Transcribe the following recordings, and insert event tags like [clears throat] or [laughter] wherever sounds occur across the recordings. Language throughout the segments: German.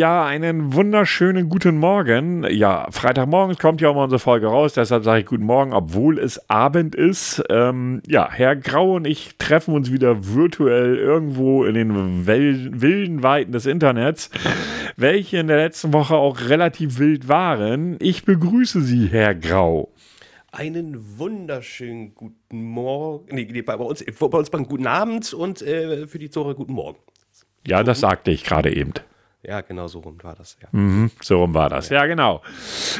Ja, einen wunderschönen guten Morgen. Ja, Freitagmorgens kommt ja auch mal unsere Folge raus, deshalb sage ich guten Morgen, obwohl es Abend ist. Ähm, ja, Herr Grau und ich treffen uns wieder virtuell irgendwo in den wilden Weiten des Internets, welche in der letzten Woche auch relativ wild waren. Ich begrüße Sie, Herr Grau. Einen wunderschönen guten Morgen. Nee, nee bei, uns, bei uns beim guten Abend und äh, für die Zuhörer guten Morgen. Ja, das sagte ich gerade eben. Ja, genau, so rum war das. Ja. Mhm, so rum war das. Ja, genau.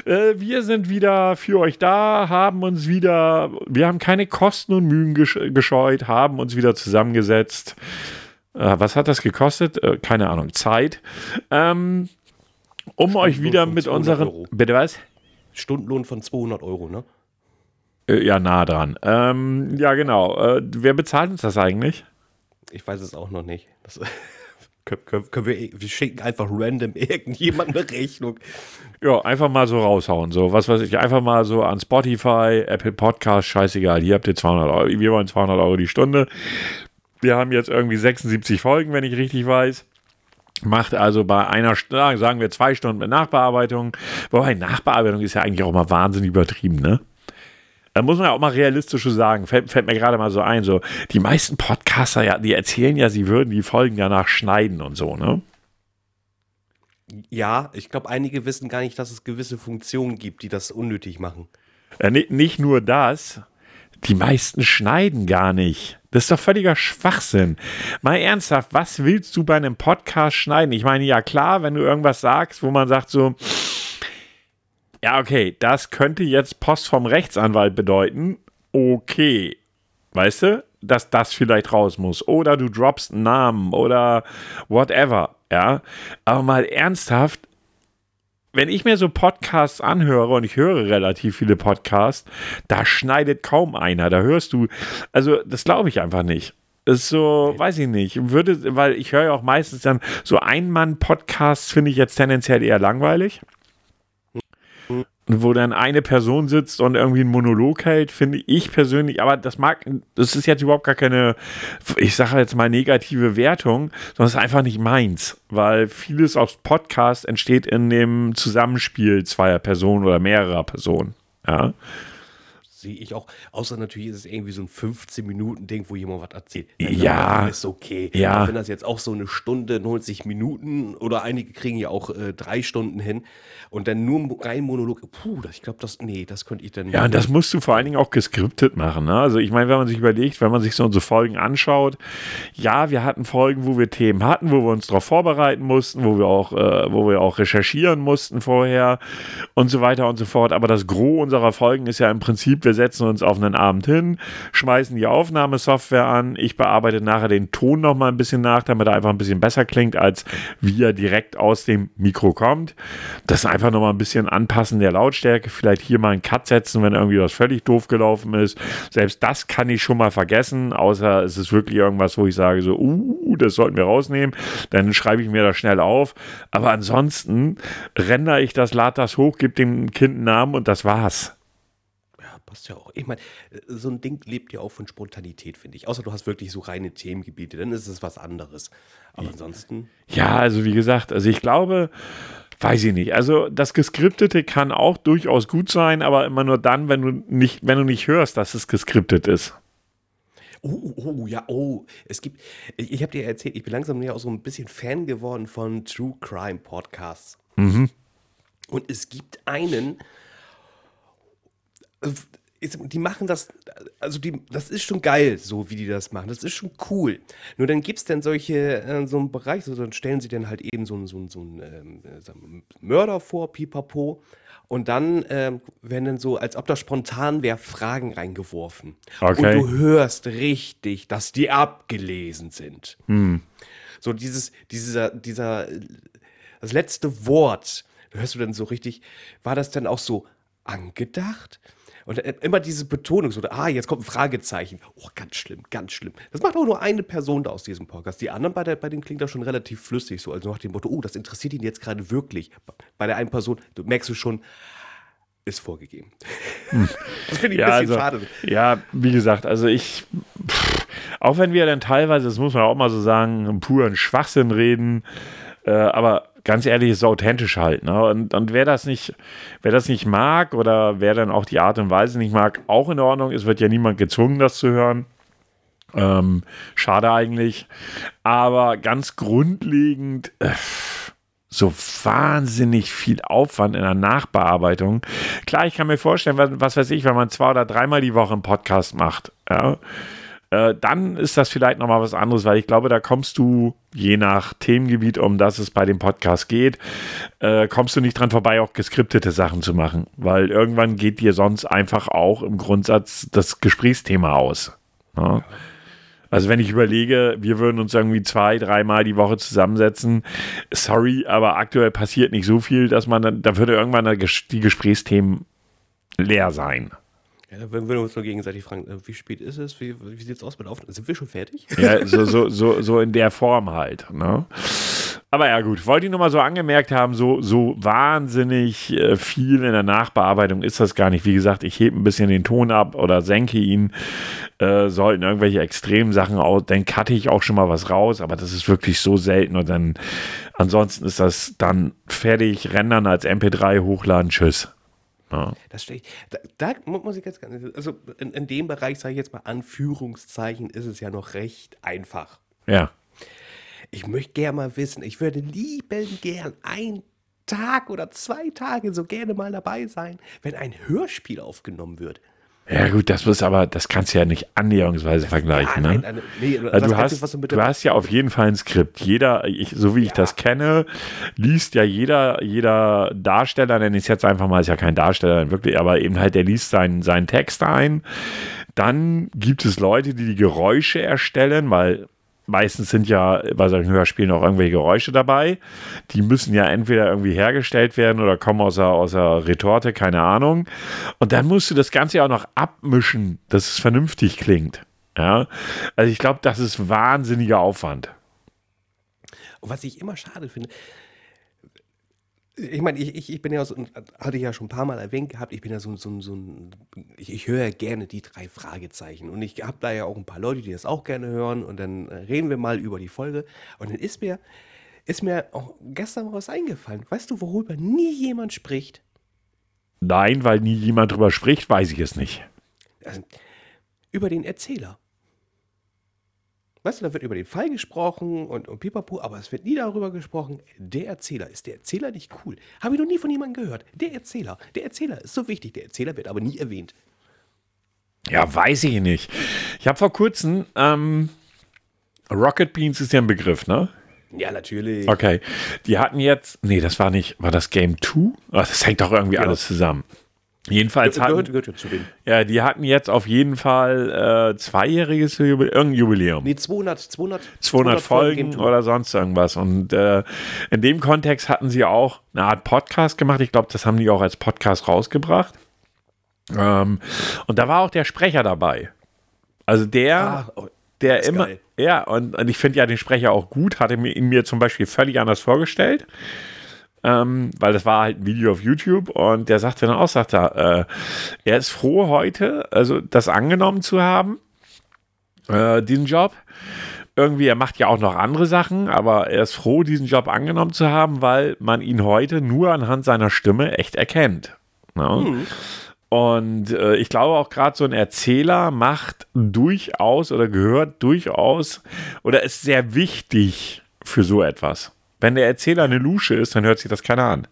Äh, wir sind wieder für euch da, haben uns wieder, wir haben keine Kosten und Mühen gesch gescheut, haben uns wieder zusammengesetzt. Äh, was hat das gekostet? Äh, keine Ahnung, Zeit. Ähm, um euch wieder mit unseren. Euro. Bitte was? Stundenlohn von 200 Euro, ne? Äh, ja, nah dran. Ähm, ja, genau. Äh, wer bezahlt uns das eigentlich? Ich weiß es auch noch nicht. Das [laughs] können, können, wir, wir, schicken einfach random [laughs] irgendjemand eine Rechnung. Ja, einfach mal so raushauen. So, was weiß ich, einfach mal so an Spotify, Apple Podcast, scheißegal. Hier habt ihr 200 Euro. Wir wollen 200 Euro die Stunde. Wir haben jetzt irgendwie 76 Folgen, wenn ich richtig weiß. Macht also bei einer, sagen wir zwei Stunden mit Nachbearbeitung. Wobei Nachbearbeitung ist ja eigentlich auch mal wahnsinnig übertrieben, ne? Da muss man ja auch mal realistisch sagen, fällt, fällt mir gerade mal so ein, so die meisten Podcaster, ja, die erzählen ja, sie würden die Folgen danach schneiden und so, ne? Ja, ich glaube, einige wissen gar nicht, dass es gewisse Funktionen gibt, die das unnötig machen. Ja, nicht nur das, die meisten schneiden gar nicht. Das ist doch völliger Schwachsinn. Mal ernsthaft, was willst du bei einem Podcast schneiden? Ich meine, ja klar, wenn du irgendwas sagst, wo man sagt so, ja, okay, das könnte jetzt Post vom Rechtsanwalt bedeuten. Okay. Weißt du, dass das vielleicht raus muss. Oder du droppst einen Namen oder whatever. Ja. Aber mal ernsthaft, wenn ich mir so Podcasts anhöre und ich höre relativ viele Podcasts, da schneidet kaum einer. Da hörst du, also das glaube ich einfach nicht. Das ist so, weiß ich nicht. Würde, weil ich höre ja auch meistens dann so Ein-Mann-Podcasts, finde ich jetzt tendenziell eher langweilig wo dann eine Person sitzt und irgendwie einen Monolog hält, finde ich persönlich, aber das mag, das ist jetzt überhaupt gar keine, ich sage jetzt mal negative Wertung, sondern es ist einfach nicht meins, weil vieles aus Podcast entsteht in dem Zusammenspiel zweier Personen oder mehrerer Personen. Ja sehe ich auch. Außer natürlich ist es irgendwie so ein 15-Minuten-Ding, wo jemand was erzählt. Dann ja. Ist okay. Ja. Aber wenn das jetzt auch so eine Stunde, 90 Minuten oder einige kriegen ja auch äh, drei Stunden hin und dann nur rein Monolog, puh, das, ich glaube, das, nee, das könnte ich dann Ja, und das musst du vor allen Dingen auch geskriptet machen. Ne? Also, ich meine, wenn man sich überlegt, wenn man sich so unsere Folgen anschaut, ja, wir hatten Folgen, wo wir Themen hatten, wo wir uns darauf vorbereiten mussten, wo wir auch, äh, wo wir auch recherchieren mussten vorher und so weiter und so fort. Aber das Gros unserer Folgen ist ja im Prinzip, wir setzen uns auf einen Abend hin, schmeißen die Aufnahmesoftware an. Ich bearbeite nachher den Ton noch mal ein bisschen nach, damit er einfach ein bisschen besser klingt, als wie er direkt aus dem Mikro kommt. Das einfach noch mal ein bisschen anpassen der Lautstärke. Vielleicht hier mal einen Cut setzen, wenn irgendwie was völlig doof gelaufen ist. Selbst das kann ich schon mal vergessen, außer es ist wirklich irgendwas, wo ich sage so, uh, das sollten wir rausnehmen. Dann schreibe ich mir das schnell auf. Aber ansonsten rendere ich das, lade das hoch, gebe dem Kind einen Namen und das war's passt ja auch. Ich meine, so ein Ding lebt ja auch von Spontanität, finde ich. Außer du hast wirklich so reine Themengebiete, dann ist es was anderes. Aber ansonsten. Ja, also wie gesagt, also ich glaube, weiß ich nicht. Also das Geskriptete kann auch durchaus gut sein, aber immer nur dann, wenn du nicht, wenn du nicht hörst, dass es geskriptet ist. Oh, oh, ja, oh. Es gibt, ich habe dir erzählt, ich bin langsam ja auch so ein bisschen Fan geworden von True Crime Podcasts. Mhm. Und es gibt einen, die machen das, also die, das ist schon geil, so wie die das machen. Das ist schon cool. Nur dann gibt es dann solche, äh, so einen Bereich, so, dann stellen sie dann halt eben so, so, so einen ähm, äh, Mörder vor, pipapo. Und dann ähm, werden dann so, als ob das spontan wäre, Fragen reingeworfen. Okay. Und du hörst richtig, dass die abgelesen sind. Hm. So dieses, dieser, dieser, das letzte Wort, hörst du dann so richtig, war das dann auch so angedacht? Und immer diese Betonung, so, ah, jetzt kommt ein Fragezeichen. Oh, ganz schlimm, ganz schlimm. Das macht auch nur eine Person da aus diesem Podcast. Die anderen bei, der, bei denen klingt das schon relativ flüssig, so, also nach dem Motto, oh, das interessiert ihn jetzt gerade wirklich. Bei der einen Person, du merkst du schon, ist vorgegeben. Hm. [laughs] Das finde ich ja, ein bisschen also, schade. Ja, wie gesagt, also ich, pff, auch wenn wir dann teilweise, das muss man auch mal so sagen, puren Schwachsinn reden, äh, aber ganz ehrlich, ist authentisch halt. Ne? Und, und wer das nicht, wer das nicht mag oder wer dann auch die Art und Weise nicht mag, auch in Ordnung. Es wird ja niemand gezwungen, das zu hören. Ähm, schade eigentlich. Aber ganz grundlegend, äh, so wahnsinnig viel Aufwand in der Nachbearbeitung. Klar, ich kann mir vorstellen, was, was weiß ich, wenn man zwei oder dreimal die Woche einen Podcast macht, ja, äh, dann ist das vielleicht nochmal was anderes, weil ich glaube, da kommst du, je nach Themengebiet, um das es bei dem Podcast geht, äh, kommst du nicht dran vorbei, auch geskriptete Sachen zu machen, weil irgendwann geht dir sonst einfach auch im Grundsatz das Gesprächsthema aus. Ja. Also wenn ich überlege, wir würden uns irgendwie zwei, dreimal die Woche zusammensetzen, sorry, aber aktuell passiert nicht so viel, dass man dann, da würde irgendwann die Gesprächsthemen leer sein. Ja, wenn wir uns nur gegenseitig fragen, äh, wie spät ist es, wie, wie sieht es aus mit Aufnehmen? Sind wir schon fertig? Ja, so, so, so, so in der Form halt. Ne? Aber ja, gut, wollte ich nur mal so angemerkt haben, so, so wahnsinnig äh, viel in der Nachbearbeitung ist das gar nicht. Wie gesagt, ich hebe ein bisschen den Ton ab oder senke ihn. Äh, sollten irgendwelche extremen Sachen aus, dann cutte ich auch schon mal was raus, aber das ist wirklich so selten und dann ansonsten ist das dann fertig, rendern als MP3 hochladen, tschüss. Ja. Das steht, da, da, muss ich jetzt, also in, in dem Bereich, sage ich jetzt mal Anführungszeichen, ist es ja noch recht einfach. Ja. Ich möchte gerne mal wissen, ich würde lieben gern ein Tag oder zwei Tage so gerne mal dabei sein, wenn ein Hörspiel aufgenommen wird. Ja, gut, das muss aber, das kannst du ja nicht annäherungsweise vergleichen. Ja, nein, ne? nein, nee, also du, hast, du, du hast ja auf jeden Fall ein Skript. Jeder, ich, so wie ich ja. das kenne, liest ja jeder, jeder Darsteller, nenne ich es jetzt einfach mal, ist ja kein Darsteller, wirklich, aber eben halt, der liest seinen, seinen Text ein. Dann gibt es Leute, die die Geräusche erstellen, weil meistens sind ja bei solchen Hörspielen auch irgendwelche Geräusche dabei. Die müssen ja entweder irgendwie hergestellt werden oder kommen aus der, aus der Retorte, keine Ahnung. Und dann musst du das Ganze ja auch noch abmischen, dass es vernünftig klingt. Ja, also ich glaube, das ist wahnsinniger Aufwand. Was ich immer schade finde, ich meine, ich, ich, ich bin ja so, hatte ich ja schon ein paar Mal erwähnt gehabt, ich bin ja so, so, so ein, ich, ich höre ja gerne die drei Fragezeichen. Und ich habe da ja auch ein paar Leute, die das auch gerne hören. Und dann äh, reden wir mal über die Folge. Und dann ist mir, ist mir auch gestern was eingefallen. Weißt du, worüber nie jemand spricht? Nein, weil nie jemand drüber spricht, weiß ich es nicht. Also, über den Erzähler. Weißt du, da wird über den Fall gesprochen und, und pipapo, aber es wird nie darüber gesprochen, der Erzähler. Ist der Erzähler nicht cool? Habe ich noch nie von jemandem gehört. Der Erzähler. Der Erzähler ist so wichtig. Der Erzähler wird aber nie erwähnt. Ja, weiß ich nicht. Ich habe vor kurzem, ähm, Rocket Beans ist ja ein Begriff, ne? Ja, natürlich. Okay. Die hatten jetzt, nee, das war nicht, war das Game 2? Das hängt doch irgendwie ja. alles zusammen. Jedenfalls hatten, gehört, zu denen. Ja, die hatten jetzt auf jeden Fall äh, zweijähriges Jubiläum, irgendein Jubiläum. Nee, 200, 200, 200, 200 Folgen oder sonst irgendwas. Und äh, in dem Kontext hatten sie auch eine Art Podcast gemacht. Ich glaube, das haben die auch als Podcast rausgebracht. Ähm, und da war auch der Sprecher dabei. Also der, ah, oh, der immer, geil. ja, und, und ich finde ja den Sprecher auch gut, hatte mir ihn mir zum Beispiel völlig anders vorgestellt ähm, weil das war halt ein Video auf YouTube und der sagte dann auch, sagt er, äh, er ist froh heute, also das angenommen zu haben, äh, diesen Job. Irgendwie, er macht ja auch noch andere Sachen, aber er ist froh, diesen Job angenommen zu haben, weil man ihn heute nur anhand seiner Stimme echt erkennt. Ne? Mhm. Und äh, ich glaube auch gerade so ein Erzähler macht durchaus oder gehört durchaus oder ist sehr wichtig für so etwas. Wenn der Erzähler eine Lusche ist, dann hört sich das keiner an.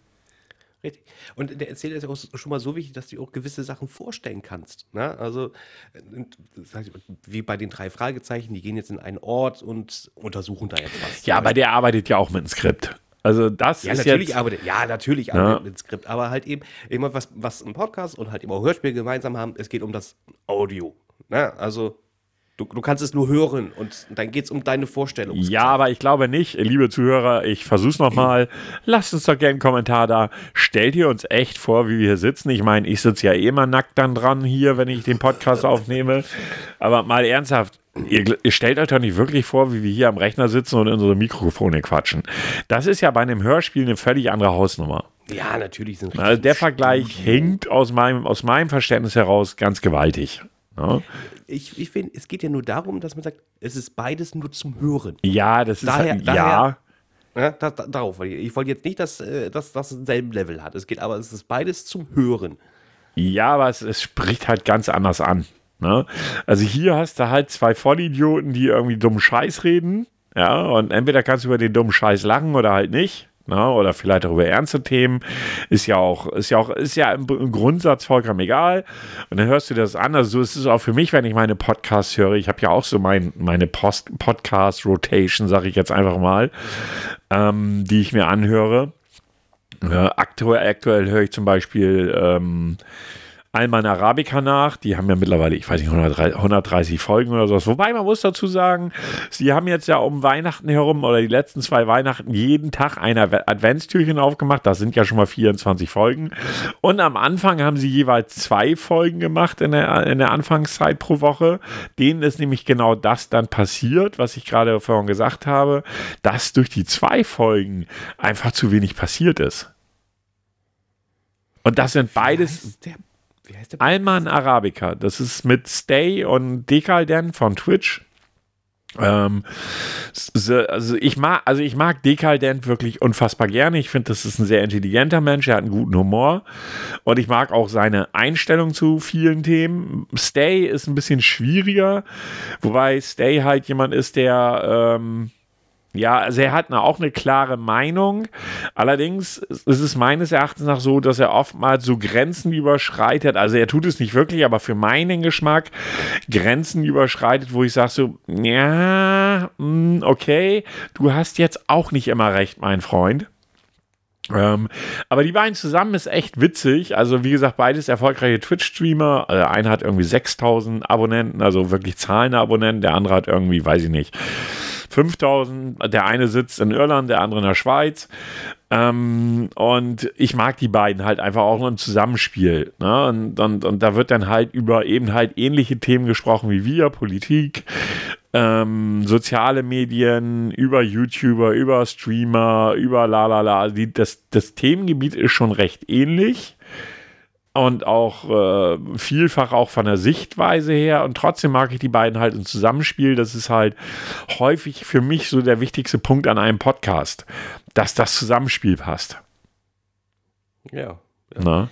Richtig. Und der Erzähler ist ja auch schon mal so wichtig, dass du auch gewisse Sachen vorstellen kannst. Ne? Also, wie bei den drei Fragezeichen, die gehen jetzt in einen Ort und untersuchen da jetzt was. Ja, aber der arbeitet ja auch mit einem Skript. Also das ja, ist natürlich jetzt, arbeitet, ja, natürlich ja. arbeitet mit Skript, aber halt eben immer was, was ein Podcast und halt eben auch Hörspiel gemeinsam haben, es geht um das Audio. Ne? Also Du, du kannst es nur hören und dann geht es um deine Vorstellung. Ja, aber ich glaube nicht, liebe Zuhörer, ich versuch's nochmal. Lasst uns doch gerne einen Kommentar da. Stellt ihr uns echt vor, wie wir hier sitzen? Ich meine, ich sitze ja eh immer nackt dann dran hier, wenn ich den Podcast aufnehme. Aber mal ernsthaft, Ihr, ihr, stellt euch doch nicht wirklich vor, wie wir hier am Rechner sitzen und unsere Mikrofone quatschen. Das ist ja bei einem Hörspiel eine völlig andere Hausnummer. Ja, natürlich sind Also der Vergleich hinkt aus meinem, aus meinem Verständnis heraus ganz gewaltig. Ja. Ich, ich finde, es geht ja nur darum, dass man sagt, es ist beides nur zum Hören. Ja, das ist daher, halt, daher, ja. Ja, da, da, darauf. Ich wollte jetzt nicht, dass, äh, dass das denselben Level hat. Es geht aber, es ist beides zum Hören. Ja, aber es, es spricht halt ganz anders an. Ne? Also hier hast du halt zwei Vollidioten, die irgendwie dummen Scheiß reden. Ja, und entweder kannst du über den dummen Scheiß lachen oder halt nicht. Ne? Oder vielleicht auch über ernste Themen. Ist ja auch, ist ja auch, ist ja im, im Grundsatz vollkommen egal. Und dann hörst du das an. Also so ist es auch für mich, wenn ich meine Podcasts höre. Ich habe ja auch so mein, meine Podcast-Rotation, sage ich jetzt einfach mal, ähm, die ich mir anhöre. Äh, aktuell, aktuell höre ich zum Beispiel ähm, Alman Arabica nach. Die haben ja mittlerweile, ich weiß nicht, 130 Folgen oder sowas. Wobei man muss dazu sagen, sie haben jetzt ja um Weihnachten herum oder die letzten zwei Weihnachten jeden Tag ein Adventstürchen aufgemacht. Das sind ja schon mal 24 Folgen. Und am Anfang haben sie jeweils zwei Folgen gemacht in der, in der Anfangszeit pro Woche. Denen ist nämlich genau das dann passiert, was ich gerade vorhin gesagt habe, dass durch die zwei Folgen einfach zu wenig passiert ist. Und das sind beides. Der wie heißt der? Alman Arabica. Das ist mit Stay und Dekalden von Twitch. Ähm, also ich mag, also ich mag Dekadent wirklich unfassbar gerne. Ich finde, das ist ein sehr intelligenter Mensch. Er hat einen guten Humor und ich mag auch seine Einstellung zu vielen Themen. Stay ist ein bisschen schwieriger, wobei Stay halt jemand ist, der ähm, ja, also er hat auch eine klare Meinung. Allerdings ist es meines Erachtens nach so, dass er oftmals so Grenzen überschreitet. Also er tut es nicht wirklich, aber für meinen Geschmack Grenzen überschreitet, wo ich sage so, ja, hm, okay, du hast jetzt auch nicht immer recht, mein Freund. Ähm, aber die beiden zusammen ist echt witzig. Also, wie gesagt, beides erfolgreiche Twitch-Streamer. Also, einer hat irgendwie 6000 Abonnenten, also wirklich zahlende Abonnenten. Der andere hat irgendwie, weiß ich nicht, 5000. Der eine sitzt in Irland, der andere in der Schweiz. Ähm, und ich mag die beiden halt einfach auch im Zusammenspiel. Ne? Und, und, und da wird dann halt über eben halt ähnliche Themen gesprochen wie wir, Politik, ähm, soziale Medien, über YouTuber, über Streamer, über la la la. Also das, das Themengebiet ist schon recht ähnlich und auch äh, vielfach auch von der Sichtweise her. Und trotzdem mag ich die beiden halt im Zusammenspiel. Das ist halt häufig für mich so der wichtigste Punkt an einem Podcast, dass das Zusammenspiel passt. Ja. ja.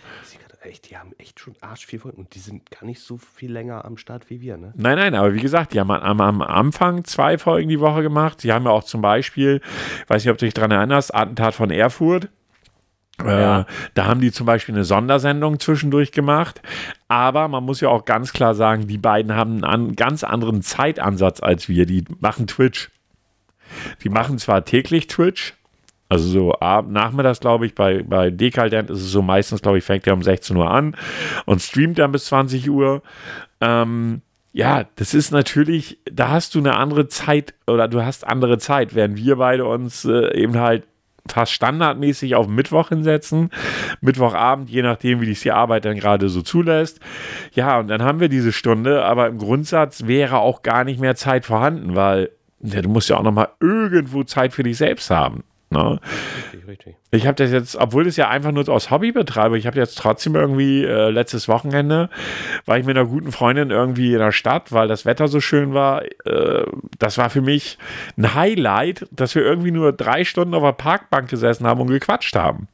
Echt, die haben echt schon arsch viel Folgen und die sind gar nicht so viel länger am Start wie wir, ne? Nein, nein, aber wie gesagt, die haben am, am Anfang zwei Folgen die Woche gemacht. Sie haben ja auch zum Beispiel, weiß nicht, ob du dich daran erinnerst, Attentat von Erfurt ja. Äh, da haben die zum Beispiel eine Sondersendung zwischendurch gemacht. Aber man muss ja auch ganz klar sagen, die beiden haben einen ganz anderen Zeitansatz als wir. Die machen Twitch. Die machen zwar täglich Twitch, also so ab, nachmittags, glaube ich, bei, bei Dekaldent ist es so meistens, glaube ich, fängt er um 16 Uhr an und streamt dann bis 20 Uhr. Ähm, ja, das ist natürlich, da hast du eine andere Zeit oder du hast andere Zeit, während wir beide uns äh, eben halt fast standardmäßig auf Mittwoch hinsetzen. Mittwochabend, je nachdem, wie dich die Arbeit dann gerade so zulässt. Ja, und dann haben wir diese Stunde, aber im Grundsatz wäre auch gar nicht mehr Zeit vorhanden, weil ja, du musst ja auch noch mal irgendwo Zeit für dich selbst haben. Ne? Richtig, richtig. Ich habe das jetzt, obwohl das ja einfach nur aus Hobby betreibe, ich habe jetzt trotzdem irgendwie äh, letztes Wochenende, war ich mit einer guten Freundin irgendwie in der Stadt, weil das Wetter so schön war. Äh, das war für mich ein Highlight, dass wir irgendwie nur drei Stunden auf der Parkbank gesessen haben und gequatscht haben.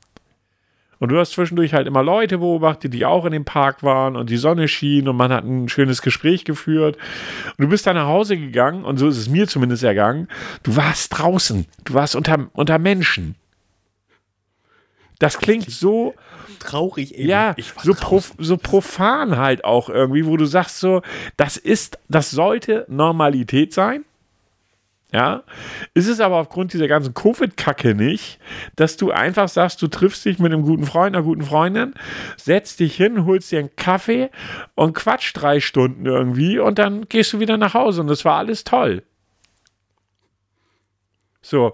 Und du hast zwischendurch halt immer Leute beobachtet, die auch in dem Park waren und die Sonne schien und man hat ein schönes Gespräch geführt. Und du bist dann nach Hause gegangen und so ist es mir zumindest ergangen. Du warst draußen, du warst unter, unter Menschen. Das klingt so traurig. Eben. Ja, so, prof, so profan halt auch irgendwie, wo du sagst so, das ist, das sollte Normalität sein. Ja, ist es aber aufgrund dieser ganzen Covid-Kacke nicht, dass du einfach sagst, du triffst dich mit einem guten Freund, einer guten Freundin, setzt dich hin, holst dir einen Kaffee und quatscht drei Stunden irgendwie und dann gehst du wieder nach Hause und das war alles toll. So.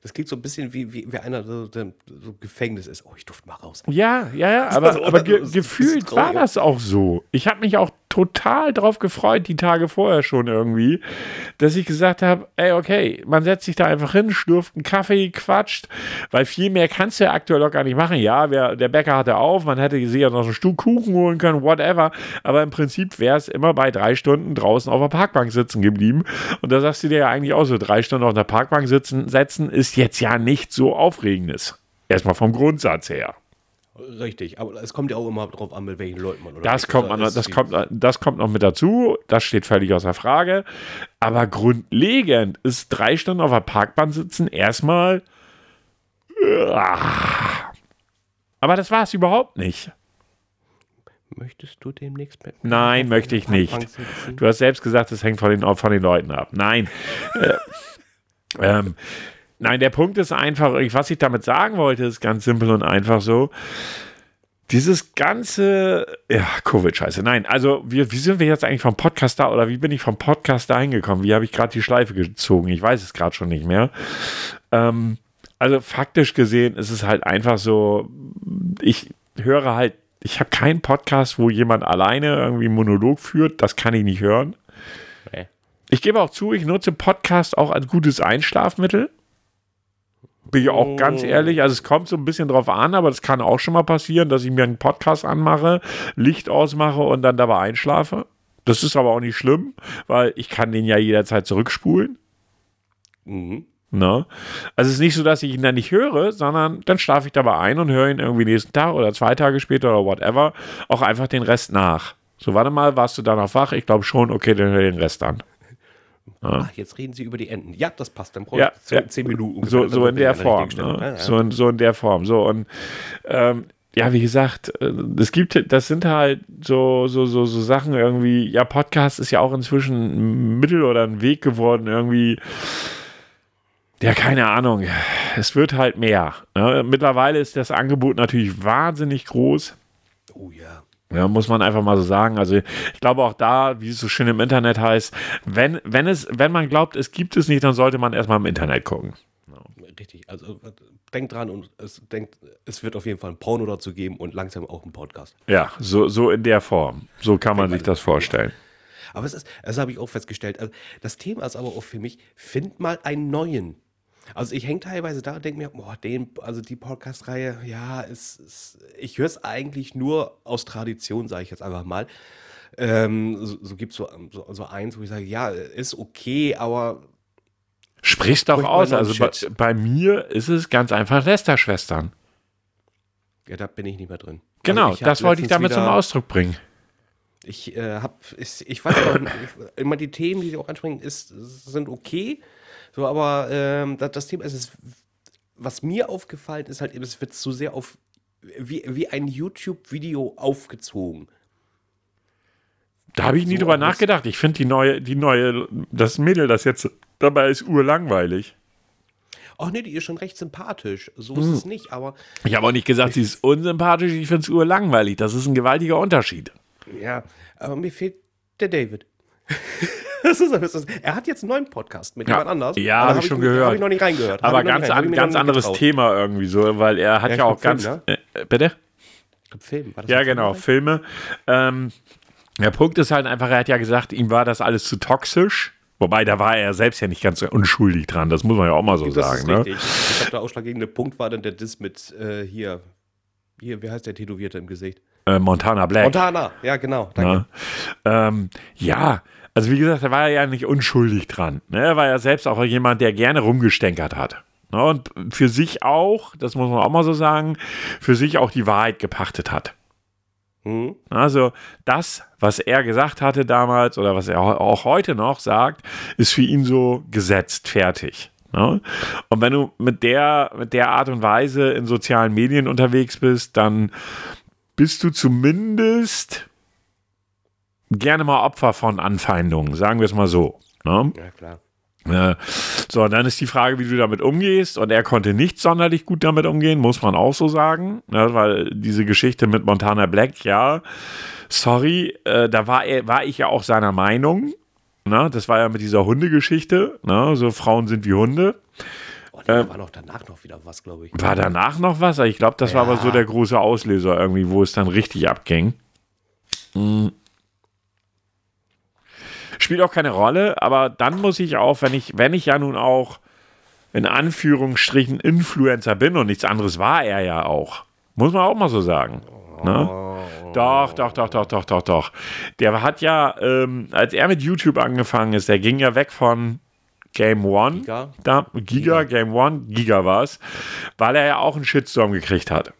Das klingt so ein bisschen wie, wie, wie einer so, so Gefängnis ist. Oh, ich durfte mal raus. Ja, ja, ja, [laughs] aber, aber ge gefühlt war das auch so. Ich habe mich auch total drauf gefreut, die Tage vorher schon irgendwie, dass ich gesagt habe, ey, okay, man setzt sich da einfach hin, schlürft einen Kaffee, quatscht, weil viel mehr kannst du ja aktuell auch gar nicht machen. Ja, wer, der Bäcker hatte auf, man hätte sich ja noch ein Stück Kuchen holen können, whatever, aber im Prinzip wäre es immer bei drei Stunden draußen auf der Parkbank sitzen geblieben und da sagst du dir ja eigentlich auch so, drei Stunden auf der Parkbank sitzen, setzen ist jetzt ja nicht so aufregendes. Erstmal vom Grundsatz her. Richtig, aber es kommt ja auch immer drauf an, mit welchen Leuten man oder Das kommt, man, das, kommt, das kommt noch mit dazu, das steht völlig außer Frage. Aber grundlegend ist drei Stunden auf der Parkbahn sitzen erstmal. Aber das war es überhaupt nicht. Möchtest du demnächst mit Nein, möchte ich nicht. Du hast selbst gesagt, es hängt von den, von den Leuten ab. Nein. [laughs] äh, ähm, Nein, der Punkt ist einfach, was ich damit sagen wollte, ist ganz simpel und einfach so. Dieses ganze, ja, Covid-Scheiße. Nein, also wie, wie sind wir jetzt eigentlich vom Podcast da oder wie bin ich vom Podcast da hingekommen? Wie habe ich gerade die Schleife gezogen? Ich weiß es gerade schon nicht mehr. Ähm, also faktisch gesehen ist es halt einfach so, ich höre halt, ich habe keinen Podcast, wo jemand alleine irgendwie einen Monolog führt. Das kann ich nicht hören. Ich gebe auch zu, ich nutze Podcast auch als gutes Einschlafmittel. Bin ich auch oh. ganz ehrlich, also es kommt so ein bisschen drauf an, aber das kann auch schon mal passieren, dass ich mir einen Podcast anmache, Licht ausmache und dann dabei einschlafe. Das ist aber auch nicht schlimm, weil ich kann den ja jederzeit zurückspulen. Mhm. Ne? Also es ist nicht so, dass ich ihn dann nicht höre, sondern dann schlafe ich dabei ein und höre ihn irgendwie nächsten Tag oder zwei Tage später oder whatever auch einfach den Rest nach. So, warte mal, warst du da noch wach? Ich glaube schon, okay, dann höre den Rest an. Ach, jetzt reden Sie über die Enten. Ja, das passt. Dann brauche ja, ich ja. zehn Minuten. So, so in der Form. Ne? So, in, so in der Form. So und ähm, ja, wie gesagt, äh, es gibt, das sind halt so, so, so, so Sachen irgendwie, ja, Podcast ist ja auch inzwischen ein Mittel oder ein Weg geworden, irgendwie. Ja, keine Ahnung. Es wird halt mehr. Ne? Mittlerweile ist das Angebot natürlich wahnsinnig groß. Oh ja. Ja, muss man einfach mal so sagen. Also ich glaube auch da, wie es so schön im Internet heißt, wenn, wenn, es, wenn man glaubt, es gibt es nicht, dann sollte man erstmal im Internet gucken. Richtig, also denkt dran und es denkt, es wird auf jeden Fall ein Porno dazu geben und langsam auch ein Podcast. Ja, so, so in der Form. So kann man sich das vorstellen. Aber es ist, das habe ich auch festgestellt. Also das Thema ist aber auch für mich, find mal einen neuen. Also ich hänge teilweise da und denke mir, boah, den, also die Podcast-Reihe, ja, ist, ist ich höre es eigentlich nur aus Tradition, sage ich jetzt einfach mal. Ähm, so so gibt es so, so, so eins, wo ich sage, ja, ist okay, aber Sprich's doch aus. Also bei, bei, mir ist es ganz einfach Lester-Schwestern. Ja, da bin ich nicht mehr drin. Genau, also das wollte ich damit zum Ausdruck bringen. Ich äh, habe, ich, ich weiß aber, immer die Themen, die sie auch ansprechen, ist, sind okay. So, aber ähm, das, das, Thema ist, es, was mir aufgefallen ist, halt, es wird zu sehr auf wie, wie ein YouTube-Video aufgezogen. Da habe ich nie so, drüber nachgedacht. Ich finde die neue, die neue, das Mädel, das jetzt dabei ist, urlangweilig. Ach nee, die ist schon recht sympathisch. So ist hm. es nicht, aber. Ich habe auch nicht gesagt, sie ist unsympathisch, ich finde es urlangweilig. Das ist ein gewaltiger Unterschied. Ja, aber mir fehlt der David. [laughs] er hat jetzt einen neuen Podcast mit ja, jemand anders. Ja, habe ich schon gehört. Habe ich noch nicht reingehört. Aber ganz, an, ganz anderes. Thema irgendwie so, weil er hat ja, ja auch Film, ganz. Ne? Äh, bitte? Film, war das ja, genau, Filme. Ähm, der Punkt ist halt einfach, er hat ja gesagt, ihm war das alles zu toxisch. Wobei, da war er selbst ja nicht ganz unschuldig dran, das muss man ja auch mal so das sagen. Ne? Ich glaube, der ausschlaggebende Punkt war dann der Diss mit äh, hier, hier, wie heißt der Tätowierte im Gesicht? Äh, Montana Black. Montana, ja, genau. Danke. Ähm, ja, also wie gesagt, er war ja nicht unschuldig dran. Ne? Er war ja selbst auch jemand, der gerne rumgestänkert hat. Ne? Und für sich auch, das muss man auch mal so sagen, für sich auch die Wahrheit gepachtet hat. Mhm. Also das, was er gesagt hatte damals oder was er auch heute noch sagt, ist für ihn so gesetzt, fertig. Ne? Und wenn du mit der, mit der Art und Weise in sozialen Medien unterwegs bist, dann bist du zumindest gerne mal Opfer von Anfeindungen, sagen wir es mal so. Ne? Ja, klar. So, dann ist die Frage, wie du damit umgehst. Und er konnte nicht sonderlich gut damit umgehen, muss man auch so sagen. Ne? Weil diese Geschichte mit Montana Black, ja, sorry, äh, da war, er, war ich ja auch seiner Meinung. Ne? Das war ja mit dieser Hundegeschichte. Ne? So, Frauen sind wie Hunde. Oh, da war noch danach noch wieder was, glaube ich. War danach noch was? Ich glaube, das ja. war aber so der große Auslöser irgendwie, wo es dann richtig abging. Mhm. Spielt auch keine Rolle, aber dann muss ich auch, wenn ich, wenn ich ja nun auch in Anführungsstrichen Influencer bin und nichts anderes war er ja auch. Muss man auch mal so sagen. Ne? Doch, doch, doch, doch, doch, doch, doch. Der hat ja, ähm, als er mit YouTube angefangen ist, der ging ja weg von Game One. Giga? Da, Giga, Game One, Giga war es, weil er ja auch einen Shitstorm gekriegt hat.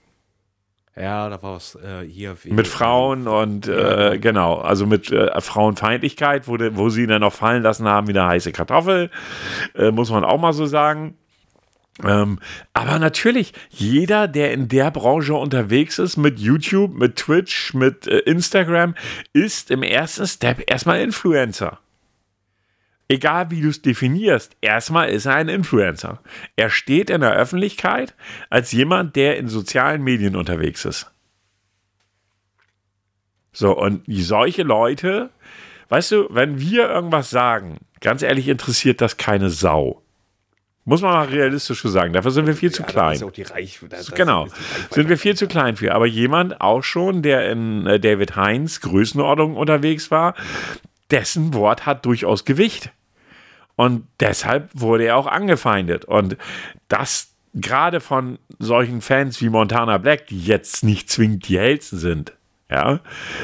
Ja, da war es äh, hier. Mit Frauen und äh, genau, also mit äh, Frauenfeindlichkeit, wo, de, wo sie ihn dann noch fallen lassen haben wie eine heiße Kartoffel, äh, muss man auch mal so sagen. Ähm, aber natürlich, jeder, der in der Branche unterwegs ist, mit YouTube, mit Twitch, mit äh, Instagram, ist im ersten Step erstmal Influencer. Egal wie du es definierst, erstmal ist er ein Influencer. Er steht in der Öffentlichkeit als jemand, der in sozialen Medien unterwegs ist. So, und solche Leute, weißt du, wenn wir irgendwas sagen, ganz ehrlich interessiert das keine Sau. Muss man mal realistisch sagen. Dafür sind wir viel zu ja, klein. Auch die Reich, genau. Sind wir viel zu klein für. Aber jemand auch schon, der in äh, David Heinz Größenordnung unterwegs war, dessen Wort hat durchaus Gewicht. Und deshalb wurde er auch angefeindet. Und das gerade von solchen Fans wie Montana Black, die jetzt nicht zwingend die hellsten sind. Ja.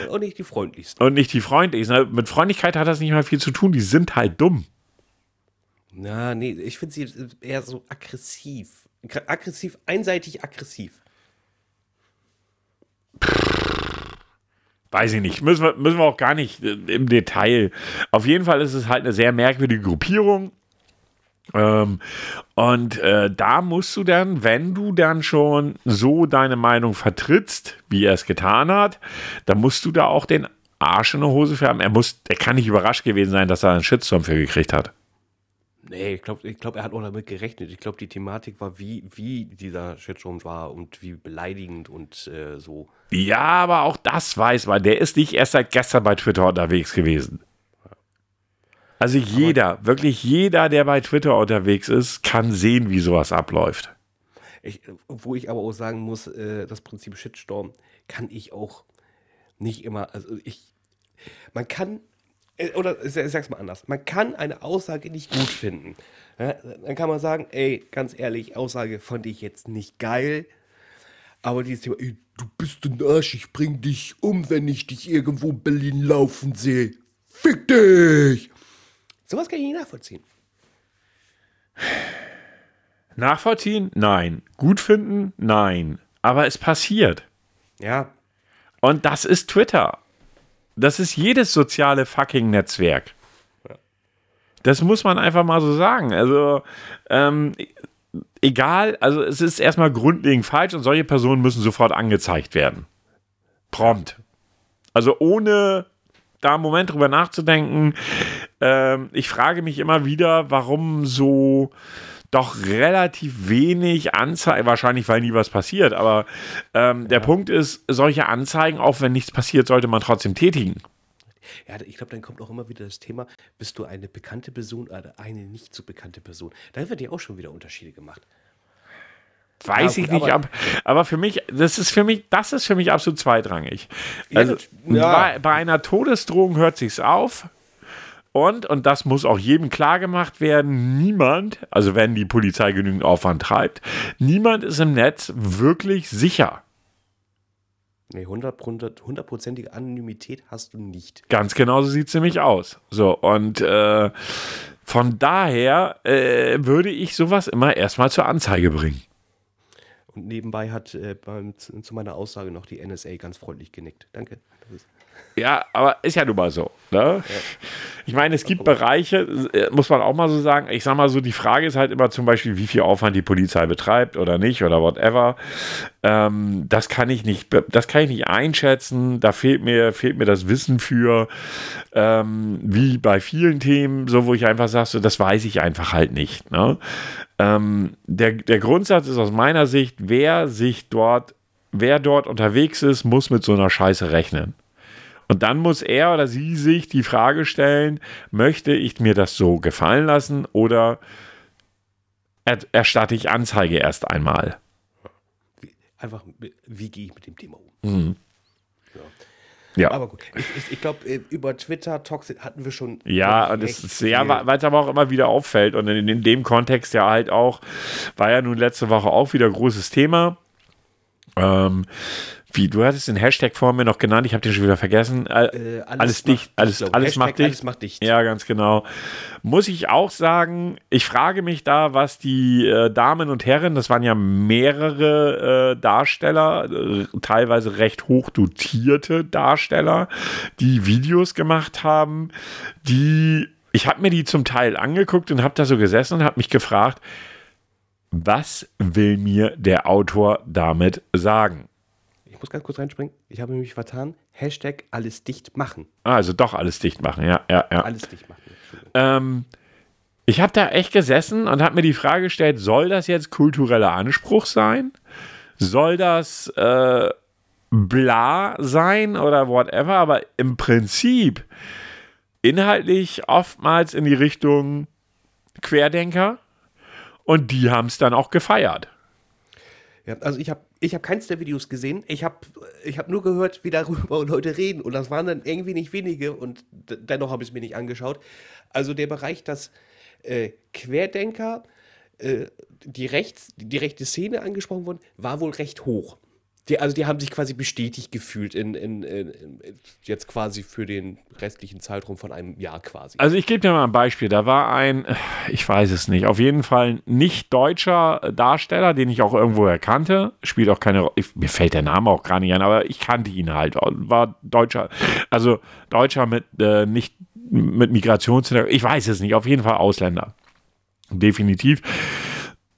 Und nicht die freundlichsten. Und nicht die freundlichsten. Mit Freundlichkeit hat das nicht mal viel zu tun. Die sind halt dumm. Na, nee, ich finde sie eher so aggressiv. Aggressiv, einseitig aggressiv. Weiß ich nicht. Müssen wir, müssen wir auch gar nicht äh, im Detail. Auf jeden Fall ist es halt eine sehr merkwürdige Gruppierung. Ähm, und äh, da musst du dann, wenn du dann schon so deine Meinung vertrittst, wie er es getan hat, dann musst du da auch den Arsch in der Hose für haben. Er, muss, er kann nicht überrascht gewesen sein, dass er einen Shitstorm für gekriegt hat. Nee, ich glaube, ich glaub, er hat auch damit gerechnet. Ich glaube, die Thematik war, wie, wie dieser Shitstorm war und wie beleidigend und äh, so. Ja, aber auch das weiß man. Der ist nicht erst seit gestern bei Twitter unterwegs gewesen. Also jeder, wirklich jeder, der bei Twitter unterwegs ist, kann sehen, wie sowas abläuft. Ich, wo ich aber auch sagen muss, äh, das Prinzip Shitstorm kann ich auch nicht immer, also ich, man kann, oder ich sag's mal anders, man kann eine Aussage nicht gut finden. Ja, dann kann man sagen, ey, ganz ehrlich, Aussage fand ich jetzt nicht geil, aber dieses Thema, ey, du bist ein Arsch, ich bring dich um, wenn ich dich irgendwo in Berlin laufen sehe. Fick dich! Sowas kann ich nicht nachvollziehen. Nachvollziehen? Nein. Gut finden? Nein. Aber es passiert. Ja, Und das ist Twitter. Das ist jedes soziale fucking Netzwerk. Das muss man einfach mal so sagen. Also, ähm, egal, also es ist erstmal grundlegend falsch und solche Personen müssen sofort angezeigt werden. Prompt. Also ohne da einen Moment drüber nachzudenken. Ähm, ich frage mich immer wieder, warum so doch relativ wenig Anzeigen, wahrscheinlich weil nie was passiert, aber ähm, der Punkt ist, solche Anzeigen, auch wenn nichts passiert, sollte man trotzdem tätigen. Ja, ich glaube, dann kommt auch immer wieder das Thema, bist du eine bekannte Person oder eine nicht so bekannte Person? Da wird ja auch schon wieder Unterschiede gemacht. Weiß Ja, ich gut, nicht, aber- ab, aber für mich, das ist für mich, das ist für mich absolut zweitrangig. Ja, Also das- ja. bei, bei einer Todesdrohung hört sich's auf. Und, und das muss auch jedem klar gemacht werden, niemand, also wenn die Polizei genügend Aufwand treibt, niemand ist im Netz wirklich sicher. Nee, 100%, hundertprozentige Anonymität hast du nicht. Ganz genau so sieht es nämlich aus. So, und äh, von daher äh, würde ich sowas immer erstmal zur Anzeige bringen. Und nebenbei hat äh, beim, zu zu meiner Aussage noch die NSA ganz freundlich genickt. Danke. Ja, aber ist ja nun mal so. Ne? Ich meine, es gibt Bereiche, äh, muss man auch mal so sagen, ich sag mal so, die Frage ist halt immer zum Beispiel, wie viel Aufwand die Polizei betreibt oder nicht oder whatever. Ähm, das kann ich nicht, das kann ich nicht einschätzen. Da fehlt mir, fehlt mir das Wissen für, ähm, wie bei vielen Themen, so wo ich einfach sage, so, das weiß ich einfach halt nicht. Ne? Ähm, der, der Grundsatz ist aus meiner Sicht, wer sich dort, wer dort unterwegs ist, muss mit so einer Scheiße rechnen. Und dann muss er oder sie sich die Frage stellen, möchte ich mir das so gefallen lassen oder er, erstatte ich Anzeige erst einmal? einfach, wie gehe ich mit dem Thema um? Mhm. Ja. Ja. Aber gut, ich, ich, ich glaube, über Twitter Toxic hatten wir schon. Ja, und ist ja, weil es aber auch immer wieder auffällt und in, in dem Kontext ja halt auch, war ja nun letzte Woche auch wieder großes Thema. Ähm, wie, du hattest den Hashtag vor mir noch genannt, ich habe den schon wieder vergessen. Äh, Äh, alles, dicht, macht alles, glaub, alles Hashtag macht dicht. Alles macht dicht. Ja, ganz genau. Muss ich auch sagen, ich frage mich da, was die äh, Damen und Herren, das waren ja mehrere äh, Darsteller, äh, teilweise recht hoch dotierte Darsteller, die Videos gemacht haben, die, ich habe mir die zum Teil angeguckt und habe da so gesessen und habe mich gefragt, was will mir der Autor damit sagen? Ich muss ganz kurz reinspringen. Ich habe mich vertan. Hashtag alles dicht machen. Ah, Also doch alles dicht machen, ja, ja, ja. Alles dicht machen. Ähm, ich habe da echt gesessen und habe mir die Frage gestellt, soll das jetzt kultureller Anspruch sein? Soll das äh, bla sein oder whatever? Aber im Prinzip inhaltlich oftmals in die Richtung Querdenker und die haben es dann auch gefeiert. Ja, also ich habe ich hab keins der Videos gesehen. Ich habe ich hab nur gehört, wie darüber [laughs] Leute reden. Und das waren dann irgendwie nicht wenige. Und dennoch habe ich es mir nicht angeschaut. Also der Bereich, dass äh, Querdenker, äh, die, rechts, die rechte Szene angesprochen wurden, war wohl recht hoch. Die, also die haben sich quasi bestätigt gefühlt in, in, in, jetzt quasi für den restlichen Zeitraum von einem Jahr quasi. Also ich gebe dir mal ein Beispiel. Da war ein, ich weiß es nicht, auf jeden Fall nicht deutscher Darsteller, den ich auch irgendwo erkannte. Spielt auch keine Rolle. Mir fällt der Name auch gar nicht ein, aber ich kannte ihn halt. War Deutscher, also Deutscher mit äh, nicht mit Migrationshintergrund. Ich weiß es nicht. Auf jeden Fall Ausländer. Definitiv.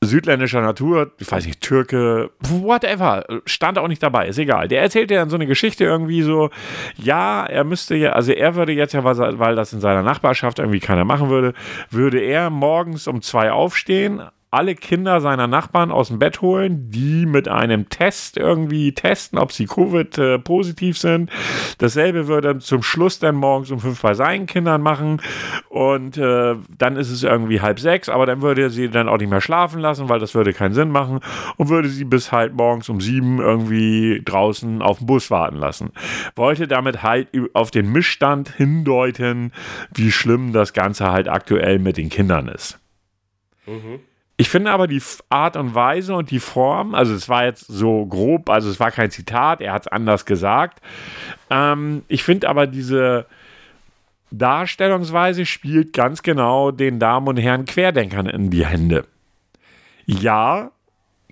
Südländischer Natur, ich weiß nicht, Türke, whatever, stand auch nicht dabei, ist egal. Der erzählte dann so eine Geschichte irgendwie so, ja, er müsste ja, also er würde jetzt ja, weil weil das in seiner Nachbarschaft irgendwie keiner machen würde, würde er morgens um zwei aufstehen, alle Kinder seiner Nachbarn aus dem Bett holen, die mit einem Test irgendwie testen, ob sie Covid-positiv sind. Dasselbe würde er zum Schluss dann morgens um fünf bei seinen Kindern machen und äh, dann ist es irgendwie halb sechs, aber dann würde er sie dann auch nicht mehr schlafen lassen, weil das würde keinen Sinn machen und würde sie bis halt morgens um sieben irgendwie draußen auf dem Bus warten lassen. Wollte damit halt auf den Missstand hindeuten, wie schlimm das Ganze halt aktuell mit den Kindern ist. Ich finde aber die Art und Weise und die Form, also es war jetzt so grob, also es war kein Zitat, er hat es anders gesagt. Ähm, ich finde aber diese Darstellungsweise spielt ganz genau den Damen und Herren Querdenkern in die Hände. Ja,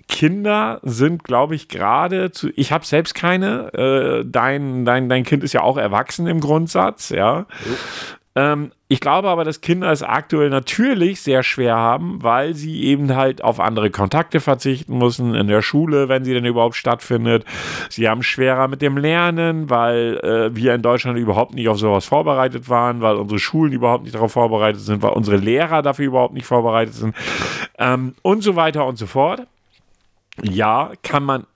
Kinder sind, glaube ich, gerade zu. Ich habe selbst keine. Äh, dein, dein, dein Kind ist ja auch erwachsen im Grundsatz, ja. Ähm, ich glaube aber, dass Kinder es aktuell natürlich sehr schwer haben, weil sie eben halt auf andere Kontakte verzichten müssen in der Schule, wenn sie denn überhaupt stattfindet. Sie haben schwerer mit dem Lernen, weil äh, wir in Deutschland überhaupt nicht auf sowas vorbereitet waren, weil unsere Schulen überhaupt nicht darauf vorbereitet sind, weil unsere Lehrer dafür überhaupt nicht vorbereitet sind ähm, und so weiter und so fort. Ja, kann man.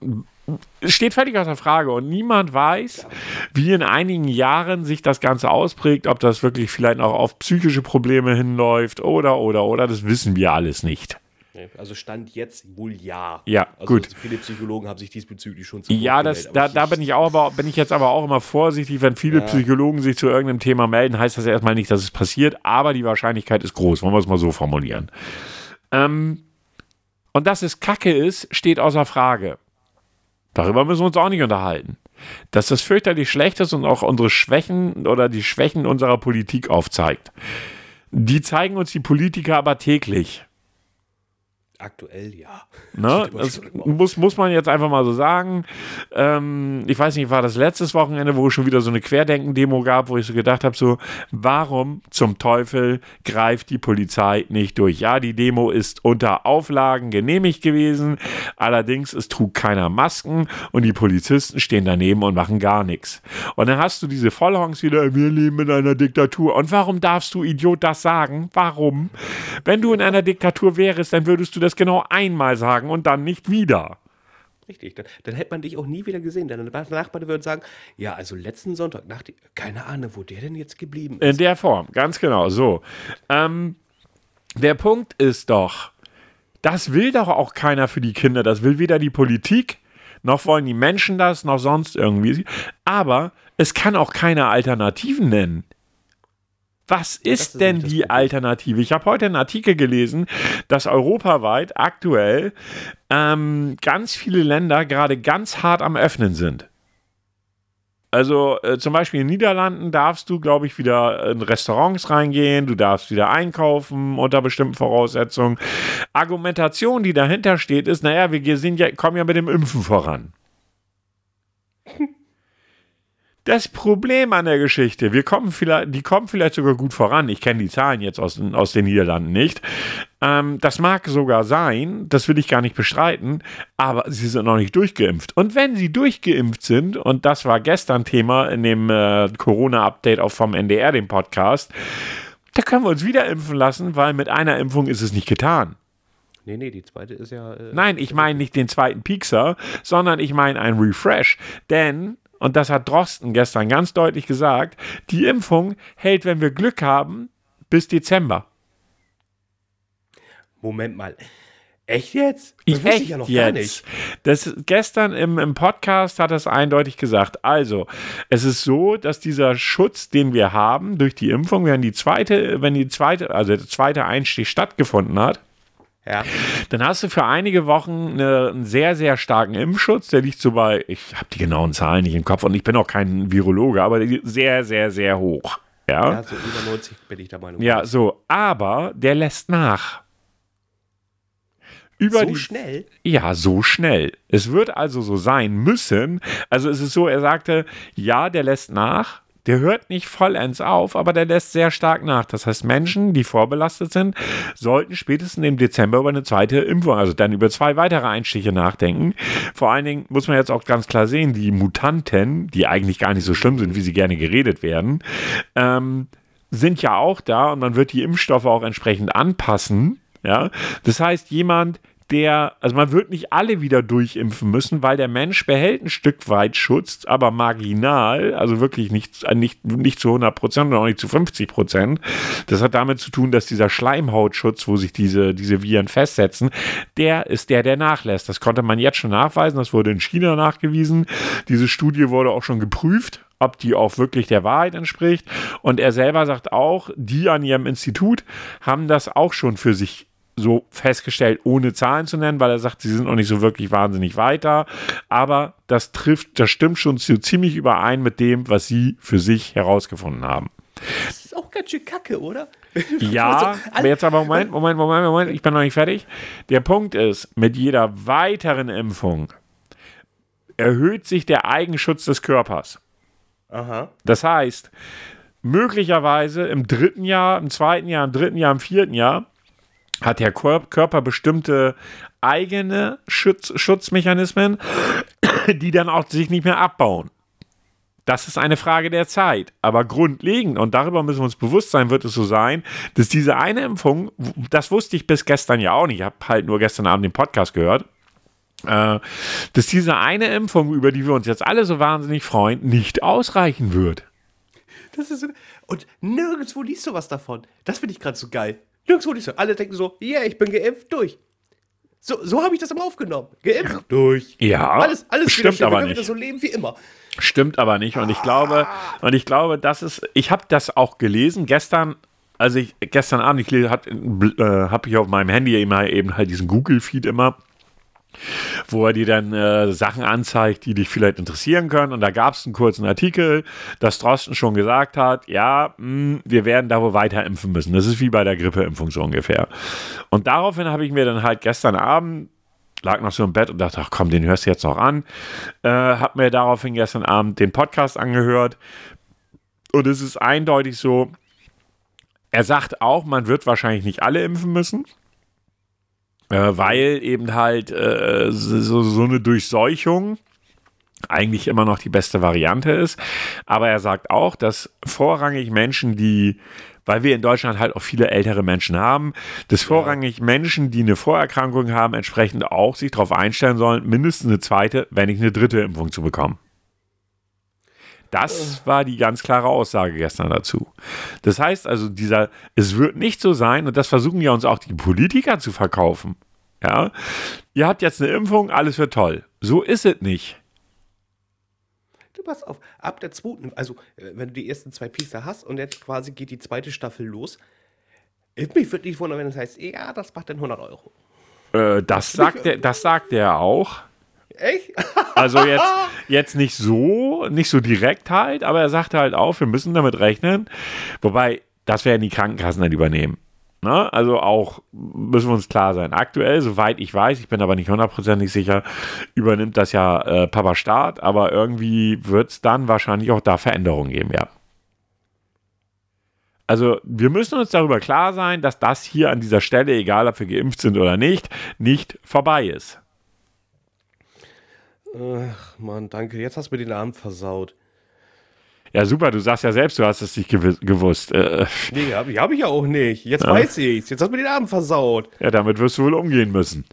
Es steht völlig außer Frage und niemand weiß, wie in einigen Jahren sich das Ganze ausprägt, ob das wirklich vielleicht auch auf psychische Probleme hinläuft oder, oder, oder, das wissen wir alles nicht. Also Stand jetzt wohl ja. Ja, also gut. Viele Psychologen haben sich diesbezüglich schon zu Ja, das, gemeldet, da, da bin ich auch, aber bin ich jetzt aber auch immer vorsichtig, wenn viele Psychologen sich zu irgendeinem Thema melden, heißt das erstmal nicht, dass es passiert, aber die Wahrscheinlichkeit ist groß, wollen wir es mal so formulieren. Ähm, und dass es Kacke ist, steht außer Frage. Darüber müssen wir uns auch nicht unterhalten. Dass das fürchterlich schlecht ist und auch unsere Schwächen oder die Schwächen unserer Politik aufzeigt. Die zeigen uns die Politiker aber täglich. Aktuell ja. [laughs] Ne? [laughs] Das muss, muss man jetzt einfach mal so sagen. Ähm, ich weiß nicht, war das letztes Wochenende, wo es schon wieder so eine Querdenken-Demo gab, wo ich so gedacht habe, so, warum zum Teufel greift die Polizei nicht durch? Ja, die Demo ist unter Auflagen genehmigt gewesen, allerdings es trug keiner Masken und die Polizisten stehen daneben und machen gar nichts. Und dann hast du diese Vollhongs wieder, wir leben in einer Diktatur. Und warum darfst du, Idiot, das sagen? Warum? Wenn du in einer Diktatur wärst, dann würdest du das genau einmal sagen und dann nicht wieder. Richtig. Dann, dann hätte man dich auch nie wieder gesehen. Deine Nachbarn würden sagen, ja, also letzten Sonntag, nach die, keine Ahnung, wo der denn jetzt geblieben ist. In der Form, ganz genau. So. Ähm, der Punkt ist doch, das will doch auch keiner für die Kinder. Das will weder die Politik noch wollen die Menschen das, noch sonst irgendwie. Aber es kann auch keine Alternativen nennen. Was ist, ist denn die Alternative? Ich habe heute einen Artikel gelesen, dass europaweit aktuell ähm, ganz viele Länder gerade ganz hart am Öffnen sind. Also äh, zum Beispiel in den Niederlanden darfst du, glaube ich, wieder in Restaurants reingehen, du darfst wieder einkaufen unter bestimmten Voraussetzungen. Argumentation, die dahinter steht, ist, naja, wir sind ja, kommen ja mit dem Impfen voran. [laughs] Das Problem an der Geschichte, wir kommen vielleicht, die kommen vielleicht sogar gut voran. Ich kenne die Zahlen jetzt aus, aus den Niederlanden nicht. Ähm, das mag sogar sein, das will ich gar nicht bestreiten, aber sie sind noch nicht durchgeimpft. Und wenn sie durchgeimpft sind, und das war gestern Thema in dem äh, Corona-Update auch vom NDR, dem Podcast, da können wir uns wieder impfen lassen, weil mit einer Impfung ist es nicht getan. Nee, nee, die zweite ist ja. Äh, Nein, ich meine nicht den zweiten Piekser, sondern ich meine ein Refresh. Denn und das hat Drosten gestern ganz deutlich gesagt, die Impfung hält, wenn wir Glück haben, bis Dezember. Moment mal. Echt jetzt? Das wusste ich ja noch jetzt. gar nicht. Das, gestern im, im Podcast hat es eindeutig gesagt. Also, es ist so, dass dieser Schutz, den wir haben durch die Impfung, wenn die zweite, wenn die zweite, also der zweite Einstieg stattgefunden hat, ja. Dann hast du für einige Wochen eine, einen sehr, sehr starken Impfschutz. Der liegt so bei, ich habe die genauen Zahlen nicht im Kopf und ich bin auch kein Virologe, aber sehr, sehr, sehr hoch. Ja, ja so über 90 bin ich der Meinung. Ja, so. Aber der lässt nach. Über so die, schnell? Ja, so schnell. Es wird also so sein müssen. Also es ist so, er sagte, ja, der lässt nach, der hört nicht vollends auf, aber der lässt sehr stark nach. Das heißt, Menschen, die vorbelastet sind, sollten spätestens im Dezember über eine zweite Impfung, also dann über zwei weitere Einstiche nachdenken. Vor allen Dingen muss man jetzt auch ganz klar sehen, die Mutanten, die eigentlich gar nicht so schlimm sind, wie sie gerne geredet werden, ähm, sind ja auch da und man wird die Impfstoffe auch entsprechend anpassen. Ja, das heißt, jemand, der, also man wird nicht alle wieder durchimpfen müssen, weil der Mensch behält ein Stück weit Schutz, aber marginal, also wirklich nicht, nicht, nicht zu 100 Prozent und auch nicht zu 50 Prozent. Das hat damit zu tun, dass dieser Schleimhautschutz, wo sich diese, diese Viren festsetzen, der ist der, der nachlässt. Das konnte man jetzt schon nachweisen, das wurde in China nachgewiesen. Diese Studie wurde auch schon geprüft ob die auch wirklich der Wahrheit entspricht. Und er selber sagt auch, die an ihrem Institut haben das auch schon für sich so festgestellt, ohne Zahlen zu nennen, weil er sagt, sie sind noch nicht so wirklich wahnsinnig weiter. Aber das trifft, das stimmt schon so ziemlich überein mit dem, was sie für sich herausgefunden haben. Das ist auch ganz schön kacke, oder? [laughs] Ja, aber jetzt aber Moment, Moment, Moment, Moment, ich bin noch nicht fertig. Der Punkt ist, mit jeder weiteren Impfung erhöht sich der Eigenschutz des Körpers. Aha. Das heißt, möglicherweise im dritten Jahr, im zweiten Jahr, im dritten Jahr, im vierten Jahr hat der Körper bestimmte eigene Schutz, Schutzmechanismen, [clears throat] die dann auch sich nicht mehr abbauen. Das ist eine Frage der Zeit. Aber grundlegend, und darüber müssen wir uns bewusst sein, wird es so sein, dass diese eine Impfung, das wusste ich bis gestern ja auch nicht, ich habe halt nur gestern Abend den Podcast gehört, äh, dass diese eine Impfung, über die wir uns jetzt alle so wahnsinnig freuen, nicht ausreichen wird. Das ist und nirgendwo liest du was davon. Das finde ich gerade so geil. Nirgendwo nicht so. Alle denken so, ja, yeah, ich bin geimpft, durch. So, so habe ich das immer aufgenommen. Geimpft, durch. Ja, alles, alles stimmt aber nicht. So leben wie immer. Stimmt aber nicht. Und ich glaube, und ich glaube, das ist, ich habe das auch gelesen gestern. Also ich gestern Abend, ich äh, habe ich auf meinem Handy immer eben halt diesen Google-Feed immer wo er dir dann äh, Sachen anzeigt, die dich vielleicht interessieren können. Und da gab es einen kurzen Artikel, dass Drosten schon gesagt hat, ja, mh, hm, wir werden da wohl weiter impfen müssen. Das ist wie bei der Grippeimpfung so ungefähr. Und daraufhin habe ich mir dann halt gestern Abend lag noch so im Bett und dachte, ach komm, den hörst du jetzt noch an. Äh, hab mir daraufhin gestern Abend den Podcast angehört. Und es ist eindeutig so, er sagt auch, man wird wahrscheinlich nicht alle impfen müssen. Äh, weil eben halt äh, so, so eine Durchseuchung eigentlich immer noch die beste Variante ist. Aber er sagt auch, dass vorrangig Menschen, die weil wir in Deutschland halt auch viele ältere Menschen haben, dass vorrangig Menschen, die eine Vorerkrankung haben, entsprechend auch sich darauf einstellen sollen, mindestens eine zweite, wenn nicht eine dritte Impfung zu bekommen. Das war die ganz klare Aussage gestern dazu. Das heißt also, dieser, es wird nicht so sein, und das versuchen ja uns auch die Politiker zu verkaufen. Ja, ihr habt jetzt eine Impfung, alles wird toll. So ist es nicht. Du pass auf, ab der zweiten, also äh, wenn du die ersten zwei Pieces hast und jetzt quasi geht die zweite Staffel los, ich mich würde nicht wundern, wenn es heißt, ja, das macht dann 100 Euro. Äh, das, [laughs] sagt er, das sagt er auch. Echt? Also jetzt, [laughs] jetzt nicht so, nicht so direkt halt, aber er sagt halt auch, wir müssen damit rechnen. Wobei, das werden die Krankenkassen dann übernehmen. Ne? Also auch müssen wir uns klar sein. Aktuell, soweit ich weiß, ich bin aber nicht hundertprozentig sicher, übernimmt das ja äh, Papa Staat, aber irgendwie wird es dann wahrscheinlich auch da Veränderungen geben, ja. Also wir müssen uns darüber klar sein, dass das hier an dieser Stelle, egal ob wir geimpft sind oder nicht, nicht vorbei ist. Ach Mann, danke. Jetzt hast du mir den Abend versaut. Ja, super, du sagst ja selbst, du hast es nicht gewusst. Äh, nee, hab, hab ich ja auch nicht. Jetzt ja. weiß ich's. Jetzt hast du mir den Abend versaut. Ja, damit wirst du wohl umgehen müssen.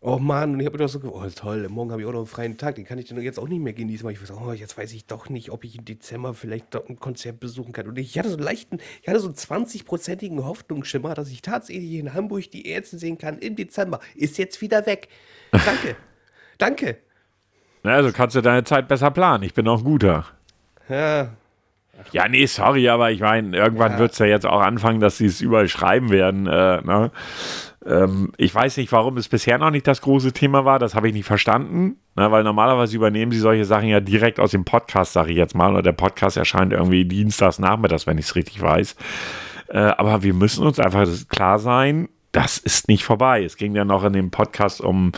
Oh Mann, und ich habe mir doch so oh toll, morgen habe ich auch noch einen freien Tag, den kann ich dann jetzt auch nicht mehr genießen, weil ich weiß, oh, jetzt weiß ich doch nicht, ob ich im Dezember vielleicht doch ein Konzert besuchen kann. Und ich hatte so einen leichten, ich hatte so einen 20-prozentigen Hoffnungsschimmer, dass ich tatsächlich in Hamburg die Ärzte sehen kann im Dezember. Ist jetzt wieder weg. Danke. [laughs] Danke. Also kannst du deine Zeit besser planen. Ich bin auch ein guter. Ja. Ach, ja, nee, sorry, aber ich meine, irgendwann ja. wird es ja jetzt auch anfangen, dass sie es überall schreiben werden. Äh, ne? ähm, ich weiß nicht, warum es bisher noch nicht das große Thema war. Das habe ich nicht verstanden, ne? weil normalerweise übernehmen sie solche Sachen ja direkt aus dem Podcast, sage ich jetzt mal. Und der Podcast erscheint irgendwie dienstags nachmittags, wenn ich es richtig weiß. Äh, aber wir müssen uns einfach klar sein, das ist nicht vorbei. Es ging ja noch in dem Podcast um,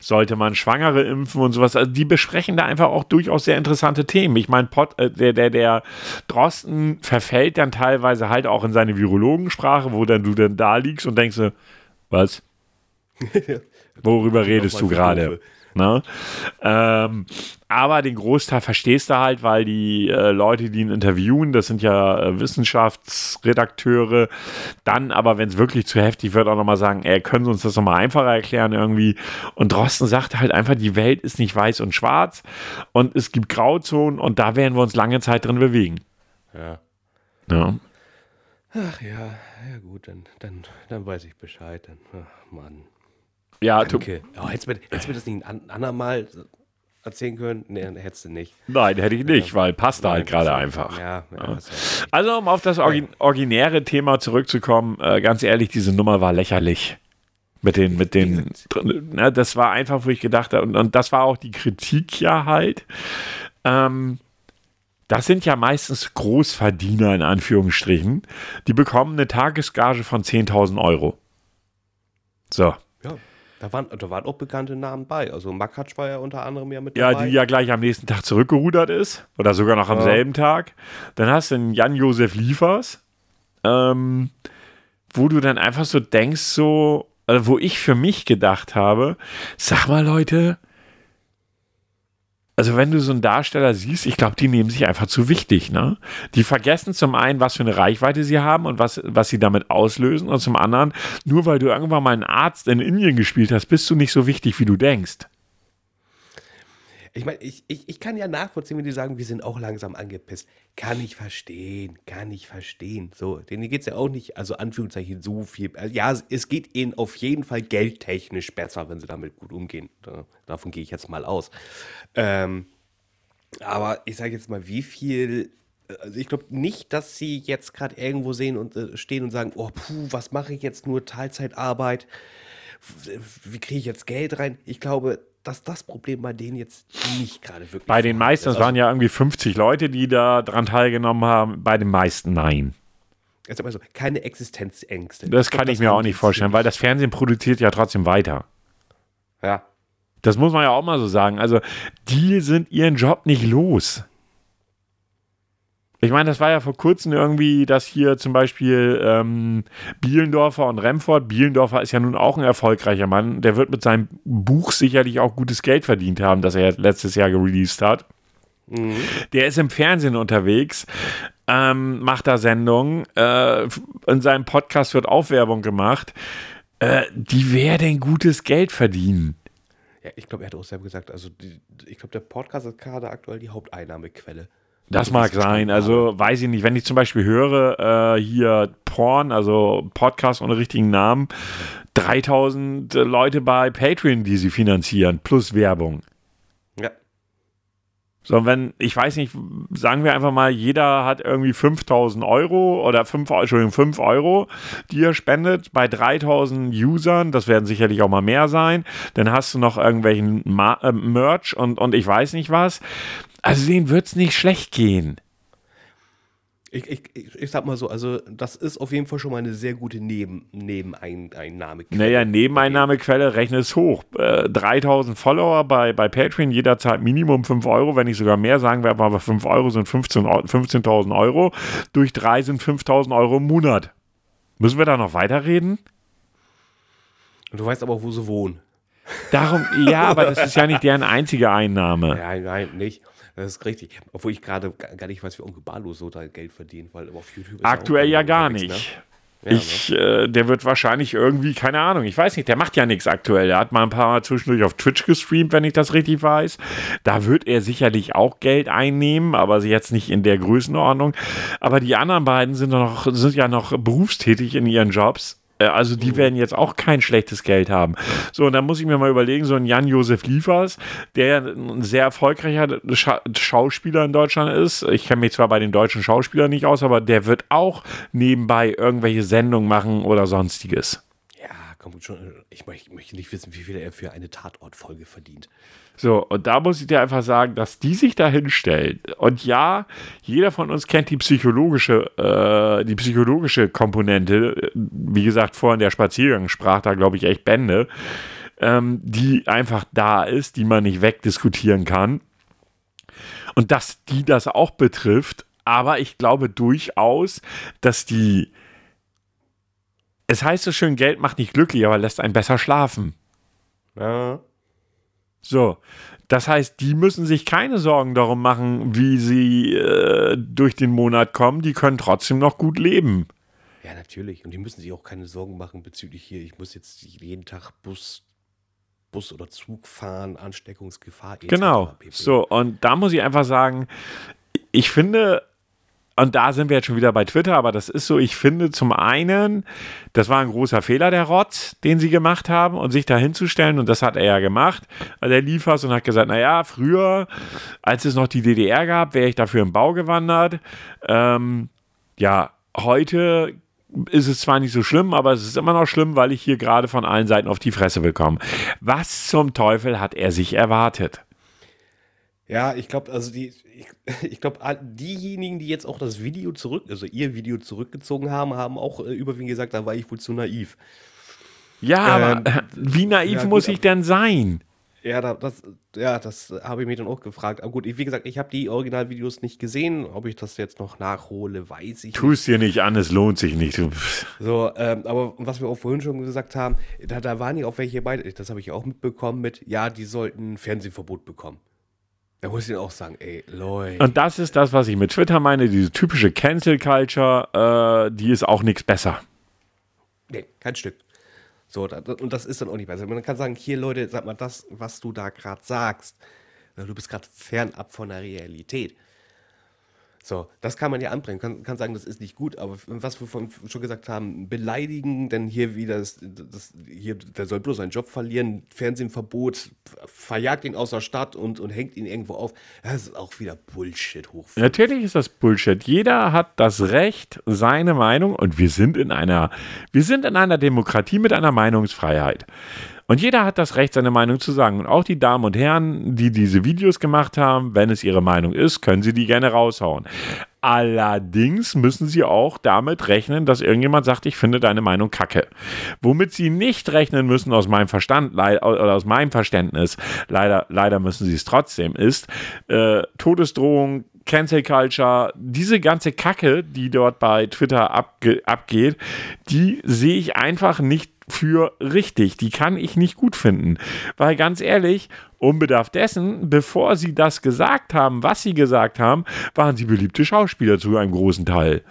sollte man Schwangere impfen und sowas. Also die besprechen da einfach auch durchaus sehr interessante Themen. Ich meine, äh, der, der, der Drosten verfällt dann teilweise halt auch in seine Virologensprache, wo dann du dann da liegst und denkst, was? [laughs] Worüber redest du gerade? Ne? Ähm, aber den Großteil verstehst du halt, weil die äh, Leute, die ihn interviewen, das sind ja äh, Wissenschaftsredakteure, dann aber, wenn es wirklich zu heftig wird, auch nochmal sagen, ey, können Sie uns das nochmal einfacher erklären irgendwie. Und Drosten sagt halt einfach, die Welt ist nicht weiß und schwarz und es gibt Grauzonen und da werden wir uns lange Zeit drin bewegen. Ja. Ja. Ach ja, ja gut, dann, dann, dann weiß ich Bescheid. Dann, ach Mann. Ja, Danke. Oh, hättest, du mir, hättest du mir das nicht ein andermal erzählen können? Nee, hättest du nicht. Nein, hätte ich nicht, weil passt da halt gerade einfach. Ja, ja. Also, um auf das Origin originäre Thema zurückzukommen, äh, ganz ehrlich, diese Nummer war lächerlich. Mit den, mit den, ne, das war einfach, wo ich gedacht habe, und, und das war auch die Kritik ja halt. Ähm, das sind ja meistens Großverdiener in Anführungsstrichen. Die bekommen eine Tagesgage von 10.000 Euro. So. Ja. Da waren, da waren auch bekannte Namen bei. Also Makatsch war ja unter anderem ja mit dabei. Ja, die ja gleich am nächsten Tag zurückgerudert ist. Oder sogar noch am ja. selben Tag. Dann hast du einen Jan-Josef Liefers, ähm, wo du dann einfach so denkst, so, also wo ich für mich gedacht habe, sag mal Leute, also wenn du so einen Darsteller siehst, ich glaube, die nehmen sich einfach zu wichtig, ne? Die vergessen zum einen, was für eine Reichweite sie haben und was, was sie damit auslösen und zum anderen, nur weil du irgendwann mal einen Arzt in Indien gespielt hast, bist du nicht so wichtig, wie du denkst. Ich meine, ich, ich, ich kann ja nachvollziehen, wenn die sagen, wir sind auch langsam angepisst. Kann ich verstehen, kann ich verstehen. So, denen geht es ja auch nicht, also Anführungszeichen, so viel. Also ja, es geht ihnen auf jeden Fall geldtechnisch besser, wenn sie damit gut umgehen. Da, davon gehe ich jetzt mal aus. Ähm, aber ich sage jetzt mal, wie viel also ich glaube nicht, dass sie jetzt gerade irgendwo sehen und äh, stehen und sagen, oh puh, was mache ich jetzt nur Teilzeitarbeit? Wie kriege ich jetzt Geld rein? Ich glaube, dass das Problem bei denen jetzt nicht gerade wirklich. Bei den meisten, es waren ja irgendwie 50 Leute, die da dran teilgenommen haben. Bei den meisten nein. Also, also keine Existenzängste. Das ich kann glaub, ich das mir auch nicht vorstellen, weil das Fernsehen produziert ja trotzdem weiter. Ja. Das muss man ja auch mal so sagen. Also, die sind ihren Job nicht los. Ich meine, das war ja vor kurzem irgendwie, dass hier zum Beispiel ähm, Bielendorfer und Remford, Bielendorfer ist ja nun auch ein erfolgreicher Mann, der wird mit seinem Buch sicherlich auch gutes Geld verdient haben, das er letztes Jahr gereleased hat. Mhm. Der ist im Fernsehen unterwegs, ähm, macht da Sendungen, äh, in seinem Podcast wird Aufwerbung gemacht. Äh, die werden gutes Geld verdienen. Ja, ich glaube, er hat auch selber gesagt, also die, ich glaube, der Podcast ist gerade aktuell die Haupteinnahmequelle. Das mag sein. Also weiß ich nicht. Wenn ich zum Beispiel höre, äh, hier Porn, also Podcast ohne richtigen Namen, 3000 Leute bei Patreon, die sie finanzieren, plus Werbung. So, wenn, ich weiß nicht, sagen wir einfach mal, jeder hat irgendwie 5000 Euro oder 5, Entschuldigung, 5 Euro, die er spendet bei 3000 Usern, das werden sicherlich auch mal mehr sein, dann hast du noch irgendwelchen Ma äh, Merch und, und ich weiß nicht was. Also denen wird es nicht schlecht gehen. Ich, ich, ich, ich sag mal so, also das ist auf jeden Fall schon mal eine sehr gute Neben, Nebeneinnahmequelle. Naja, Nebeneinnahmequelle, rechne es hoch. Äh, 3000 Follower bei, bei Patreon, jeder zahlt Minimum 5 Euro, wenn nicht sogar mehr, sagen wir aber 5 Euro sind 15.000 15 Euro. Durch 3 sind 5000 Euro im Monat. Müssen wir da noch weiterreden? Und du weißt aber auch, wo sie wohnen. Darum, ja, aber das ist ja nicht deren einzige Einnahme. [laughs] Ja, nein, nicht. Das ist richtig. Obwohl ich gerade gar nicht weiß, wie Onkel Barlo so da Geld verdient, weil auf YouTube ist Aktuell ja gar nicht. Ne? Ja, Ich, äh, der wird wahrscheinlich irgendwie, keine Ahnung, ich weiß nicht, der macht ja nichts aktuell. Der hat mal ein paar Mal zwischendurch auf Twitch gestreamt, wenn ich das richtig weiß. Da wird er sicherlich auch Geld einnehmen, aber jetzt nicht in der Größenordnung. Aber die anderen beiden sind, noch, sind ja noch berufstätig in ihren Jobs. Äh, Also die werden jetzt auch kein schlechtes Geld haben. So, und dann muss ich mir mal überlegen, so ein Jan-Josef Liefers, der ein sehr erfolgreicher Scha Schauspieler in Deutschland ist. Ich kenne mich zwar bei den deutschen Schauspielern nicht aus, aber der wird auch nebenbei irgendwelche Sendungen machen oder sonstiges. Ja, komm schon. Ich möchte, ich möchte nicht wissen, wie viel er für eine Tatortfolge verdient. So, und da muss ich dir einfach sagen, dass die sich da hinstellen. Und ja, jeder von uns kennt die psychologische, äh, die psychologische Komponente. Wie gesagt, vorhin der Spaziergang sprach da, glaube ich, echt Bände, ähm, die einfach da ist, die man nicht wegdiskutieren kann. Und dass die das auch betrifft. Aber ich glaube durchaus, dass die. Es heißt so schön, Geld macht nicht glücklich, aber lässt einen besser schlafen. Ja. So, das heißt, die müssen sich keine Sorgen darum machen, wie sie äh, durch den Monat kommen. Die können trotzdem noch gut leben. Ja, natürlich. Und die müssen sich auch keine Sorgen machen bezüglich hier, ich muss jetzt jeden Tag Bus, Bus oder Zug fahren, Ansteckungsgefahr. etc. Genau. So, und da muss ich einfach sagen, ich finde, und da sind wir jetzt schon wieder bei Twitter, aber das ist so, ich finde zum einen, das war ein großer Fehler der Rotz, den sie gemacht haben und sich da hinzustellen und das hat er ja gemacht, der liefers und hat gesagt, naja, früher, als es noch die DDR gab, wäre ich dafür im Bau gewandert. Ähm, ja, heute ist es zwar nicht so schlimm, aber es ist immer noch schlimm, weil ich hier gerade von allen Seiten auf die Fresse bekomme. Was zum Teufel hat er sich erwartet? Ja, ich glaube, also die, ich, [laughs] ich glaube, diejenigen, die jetzt auch das Video zurück, also ihr Video zurückgezogen haben, haben auch äh, überwiegend gesagt, da war ich wohl zu naiv. Ja, Ähm, aber wie naiv ja, gut, muss ich denn sein? Ja, da, das, ja, das habe ich mir dann auch gefragt. Aber gut, wie gesagt, ich habe die Originalvideos nicht gesehen. Ob ich das jetzt noch nachhole, weiß ich nicht. Tu es dir nicht an, es lohnt sich nicht. [laughs] So, ähm, aber was wir auch vorhin schon gesagt haben, da, da waren ja auch welche bei, das habe ich auch mitbekommen mit, ja, die sollten Fernsehverbot bekommen. Da muss ich auch sagen, ey, Leute. Und das ist das, was ich mit Twitter meine, diese typische Cancel Culture, äh, die ist auch nichts besser. Nee, kein Stück. So, und das ist dann auch nicht besser. Man kann sagen, hier, Leute, sag mal, das, was du da gerade sagst, du bist gerade fernab von der Realität. So, das kann man ja anbringen, kann, kann sagen, das ist nicht gut, aber was wir von, schon gesagt haben, beleidigen, denn hier wieder, das, das, hier, der soll bloß seinen Job verlieren, Fernsehverbot, verjagt ihn aus der Stadt und, und hängt ihn irgendwo auf. Das ist auch wieder Bullshit hoch. Natürlich ist das Bullshit. Jeder hat das Recht, seine Meinung, und wir sind in einer, wir sind in einer Demokratie mit einer Meinungsfreiheit. Und jeder hat das Recht, seine Meinung zu sagen. Und auch die Damen und Herren, die diese Videos gemacht haben, wenn es ihre Meinung ist, können sie die gerne raushauen. Allerdings müssen sie auch damit rechnen, dass irgendjemand sagt, ich finde deine Meinung kacke. Womit sie nicht rechnen müssen aus meinem Verstand oder aus meinem Verständnis, leider, leider müssen sie es trotzdem, ist äh, Todesdrohung, Cancel Culture, diese ganze Kacke, die dort bei Twitter abge abgeht, die sehe ich einfach nicht für richtig. Die kann ich nicht gut finden. Weil ganz ehrlich, unbedarft dessen, bevor sie das gesagt haben, was sie gesagt haben, waren sie beliebte Schauspieler zu einem großen Teil.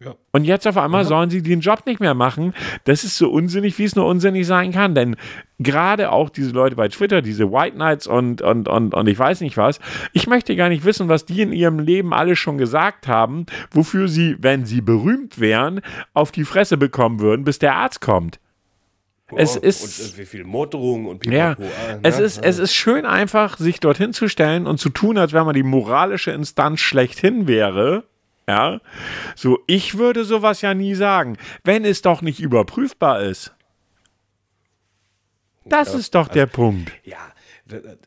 Ja. Und jetzt auf einmal sollen sie den Job nicht mehr machen. Das ist so unsinnig, wie es nur unsinnig sein kann. Denn gerade auch diese Leute bei Twitter, diese White Knights und, und, und, und ich weiß nicht was, ich möchte gar nicht wissen, was die in ihrem Leben alles schon gesagt haben, wofür sie, wenn sie berühmt wären, auf die Fresse bekommen würden, bis der Arzt kommt. Es Oh, ist. und äh, wie viel Morddrohungen und Ja, Pipapo, ah, ne? es ist, es ist schön einfach, sich dorthin zu stellen und zu tun, als wenn man die moralische Instanz schlechthin wäre. Ja, so, ich würde sowas ja nie sagen, wenn es doch nicht überprüfbar ist. Das ist doch der Punkt. Ja,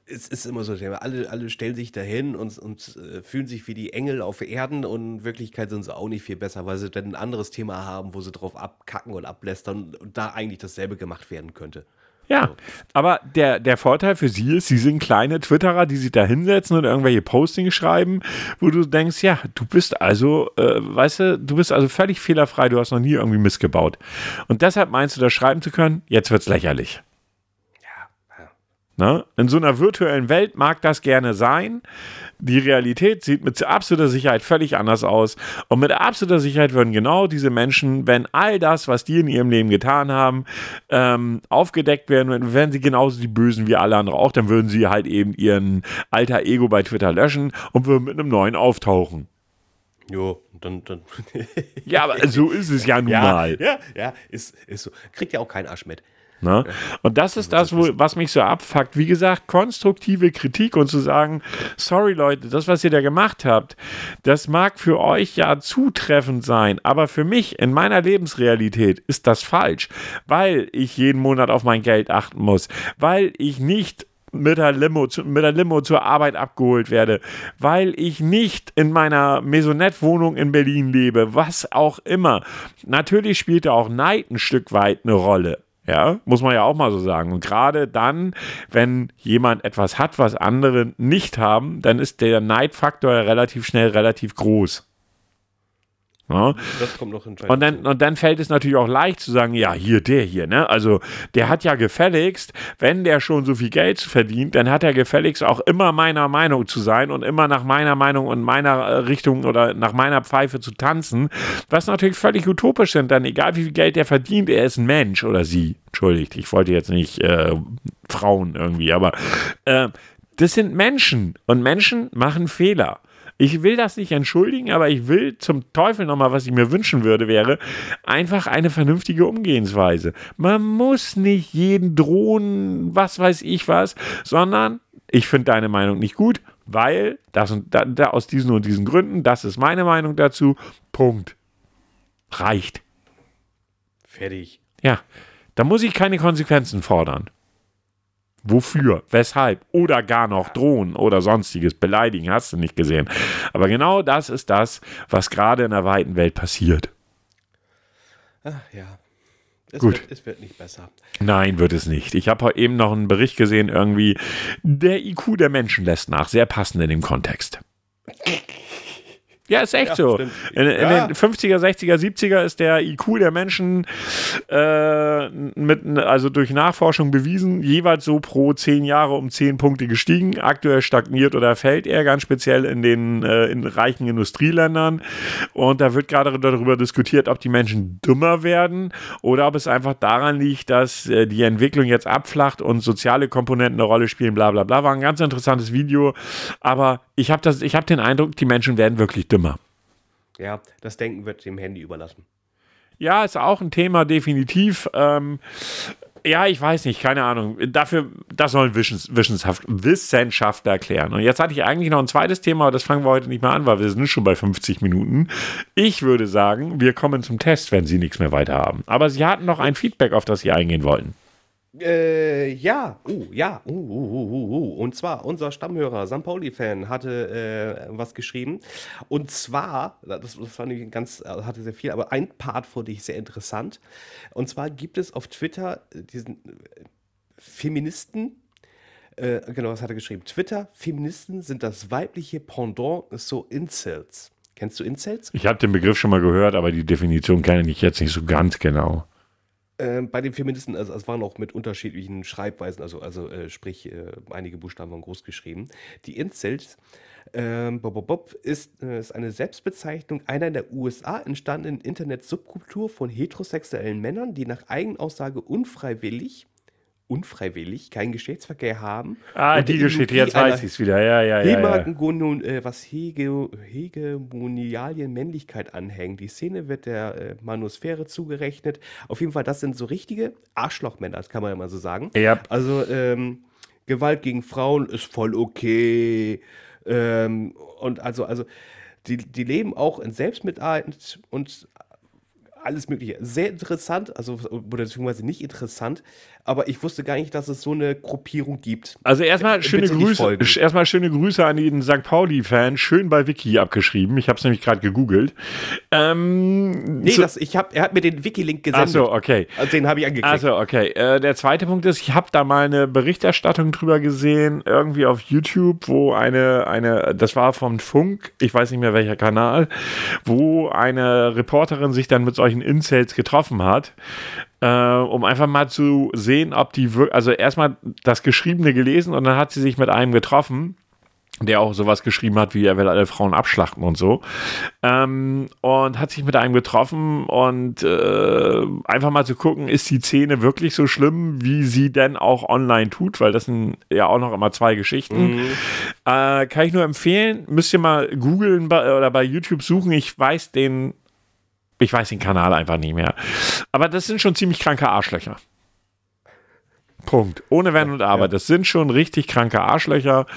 es ist immer so, alle, alle stellen sich dahin und, und äh, fühlen sich wie die Engel auf Erden und in Wirklichkeit sind sie auch nicht viel besser, weil sie dann ein anderes Thema haben, wo sie drauf abkacken und ablästern und da eigentlich dasselbe gemacht werden könnte. Ja, aber der, der Vorteil für sie ist, sie sind kleine Twitterer, die sich da hinsetzen und irgendwelche Postings schreiben, wo du denkst, ja, du bist also, äh, weißt du, du bist also völlig fehlerfrei, du hast noch nie irgendwie missgebaut. Und deshalb meinst du, das schreiben zu können, jetzt wird's lächerlich. Ne? In so einer virtuellen Welt mag das gerne sein. Die Realität sieht mit absoluter Sicherheit völlig anders aus. Und mit absoluter Sicherheit würden genau diese Menschen, wenn all das, was die in ihrem Leben getan haben, ähm, aufgedeckt werden, wären sie genauso die Bösen wie alle anderen auch, dann würden sie halt eben ihren alter Ego bei Twitter löschen und würden mit einem neuen auftauchen. Jo, dann, dann. Ja, aber so ist es ja nun ja, mal. ja, ja, ist, ist so. Kriegt ja auch kein Arsch mit. Ne? Und das ist das, wo, was mich so abfuckt. Wie gesagt, konstruktive Kritik und zu sagen, sorry Leute, das, was ihr da gemacht habt, das mag für euch ja zutreffend sein, aber für mich in meiner Lebensrealität ist das falsch, weil ich jeden Monat auf mein Geld achten muss, weil ich nicht mit der, Limo, mit der Limo zur Arbeit abgeholt werde, weil ich nicht in meiner Maisonette-Wohnung in Berlin lebe, was auch immer. Natürlich spielt da auch Neid ein Stück weit eine Rolle. Ja, muss man ja auch mal so sagen. Und gerade dann, wenn jemand etwas hat, was andere nicht haben, dann ist der Neidfaktor ja relativ schnell relativ groß. Ja? Das kommt noch. Und dann, und dann fällt es natürlich auch leicht zu sagen, ja, hier, der hier, ne? Also, der hat ja gefälligst, wenn der schon so viel Geld verdient, dann hat er gefälligst auch immer meiner Meinung zu sein und immer nach meiner Meinung und meiner äh, Richtung oder nach meiner Pfeife zu tanzen, was natürlich völlig utopisch sind, dann egal wie viel Geld der verdient, er ist ein Mensch oder sie. Entschuldigt, ich wollte jetzt nicht äh, Frauen irgendwie, aber äh, das sind Menschen und Menschen machen Fehler. Ich will das nicht entschuldigen, aber ich will zum Teufel nochmal, was ich mir wünschen würde, wäre einfach eine vernünftige Umgehensweise. Man muss nicht jeden drohen, was weiß ich was, sondern ich finde deine Meinung nicht gut, weil das und da, da aus diesen und diesen Gründen, das ist meine Meinung dazu. Punkt. Reicht. Fertig. Ja, da muss ich keine Konsequenzen fordern. Wofür? Weshalb? Oder gar noch drohen oder sonstiges beleidigen, hast du nicht gesehen. Aber genau das ist das, was gerade in der weiten Welt passiert. Ach, ja. Es Gut. Wird, es wird nicht besser. Nein, wird es nicht. Ich habe heute eben noch einen Bericht gesehen, irgendwie, der IQ der Menschen lässt nach. Sehr passend in dem Kontext. Ja, ist echt Ja, so. stimmt. In, in Ja. den 50er, 60er, 70er ist der IQ der Menschen äh, mit, also durch Nachforschung bewiesen, jeweils so pro zehn Jahre um zehn Punkte gestiegen. Aktuell stagniert oder fällt er, ganz speziell in den äh, in reichen Industrieländern. Und da wird gerade darüber diskutiert, ob die Menschen dümmer werden oder ob es einfach daran liegt, dass äh, die Entwicklung jetzt abflacht und soziale Komponenten eine Rolle spielen, bla bla bla. War ein ganz interessantes Video. Aber ich habe hab den Eindruck, die Menschen werden wirklich dümmer. Ja, das Denken wird dem Handy überlassen. Ja, ist auch ein Thema, definitiv. Ähm, ja, ich weiß nicht, keine Ahnung. Dafür, das sollen Wissens, Wissenschaft, Wissenschaftler erklären. Und jetzt hatte ich eigentlich noch ein zweites Thema, aber das fangen wir heute nicht mehr an, weil wir sind schon bei 50 Minuten. Ich würde sagen, wir kommen zum Test, wenn Sie nichts mehr weiter haben. Aber Sie hatten noch ein Feedback, auf das Sie eingehen wollten. Äh, ja, uh, ja, uh, uh, uh, uh, uh. Und zwar, unser Stammhörer, St. Pauli-Fan, hatte äh, was geschrieben. Und zwar, das, das war nämlich ganz, hatte sehr viel, aber ein Part fand ich sehr interessant. Und zwar gibt es auf Twitter diesen äh, Feministen, äh, genau, was hat er geschrieben? Twitter, Feministen sind das weibliche Pendant so Incels. Kennst du Incels? Ich habe den Begriff schon mal gehört, aber die Definition kenne ich jetzt nicht so ganz genau. Ähm, bei den Feministen, also es waren auch mit unterschiedlichen Schreibweisen, also, also äh, sprich, äh, einige Buchstaben waren groß geschrieben. Die Incels ähm, Bob, Bob, Bob ist, äh, ist eine Selbstbezeichnung einer in der USA entstandenen Internet-Subkultur von heterosexuellen Männern, die nach Eigenaussage unfreiwillig unfreiwillig keinen Geschlechtsverkehr haben. Ah, die Geschichte, jetzt weiß ich es wieder. Ja, ja, ja. ja. Hemagon, äh, was Hege, Hegemonialien Männlichkeit anhängen. Die Szene wird der äh, Manusphäre zugerechnet. Auf jeden Fall, das sind so richtige Arschlochmänner, das kann man ja mal so sagen. Ja. Also, ähm, Gewalt gegen Frauen ist voll okay. Ähm, und also, also, die, die leben auch in Selbstmitleid und alles Mögliche. Sehr interessant, also, oder beziehungsweise nicht interessant, aber ich wusste gar nicht, dass es so eine Gruppierung gibt. Also erstmal schöne Bitte nicht Grüße, erstmal schöne Grüße an jeden St. Pauli-Fan. Schön bei Wiki abgeschrieben. Ich habe es nämlich gerade gegoogelt. Ähm, Nee, zu- das, ich hab, er hat mir den Wiki-Link gesendet. so, okay. Also den habe ich angeklickt. Also, okay. Äh, der zweite Punkt ist, ich habe da mal eine Berichterstattung drüber gesehen, irgendwie auf YouTube, wo eine, eine, das war vom Funk, ich weiß nicht mehr welcher Kanal, wo eine Reporterin sich dann mit solchen Incels getroffen hat, äh, um einfach mal zu sehen, ob die wirklich, also erstmal das Geschriebene gelesen und dann hat sie sich mit einem getroffen der auch sowas geschrieben hat, wie er will alle Frauen abschlachten und so. Ähm, und hat sich mit einem getroffen und äh, einfach mal zu gucken, ist die Szene wirklich so schlimm, wie sie denn auch online tut, weil das sind ja auch noch immer zwei Geschichten. Äh, kann ich nur empfehlen, müsst ihr mal googeln oder bei YouTube suchen. Ich weiß den, ich weiß den Kanal einfach nicht mehr. Aber das sind schon ziemlich kranke Arschlöcher. Punkt. Ohne Wenn und Aber. Das sind schon richtig kranke Arschlöcher.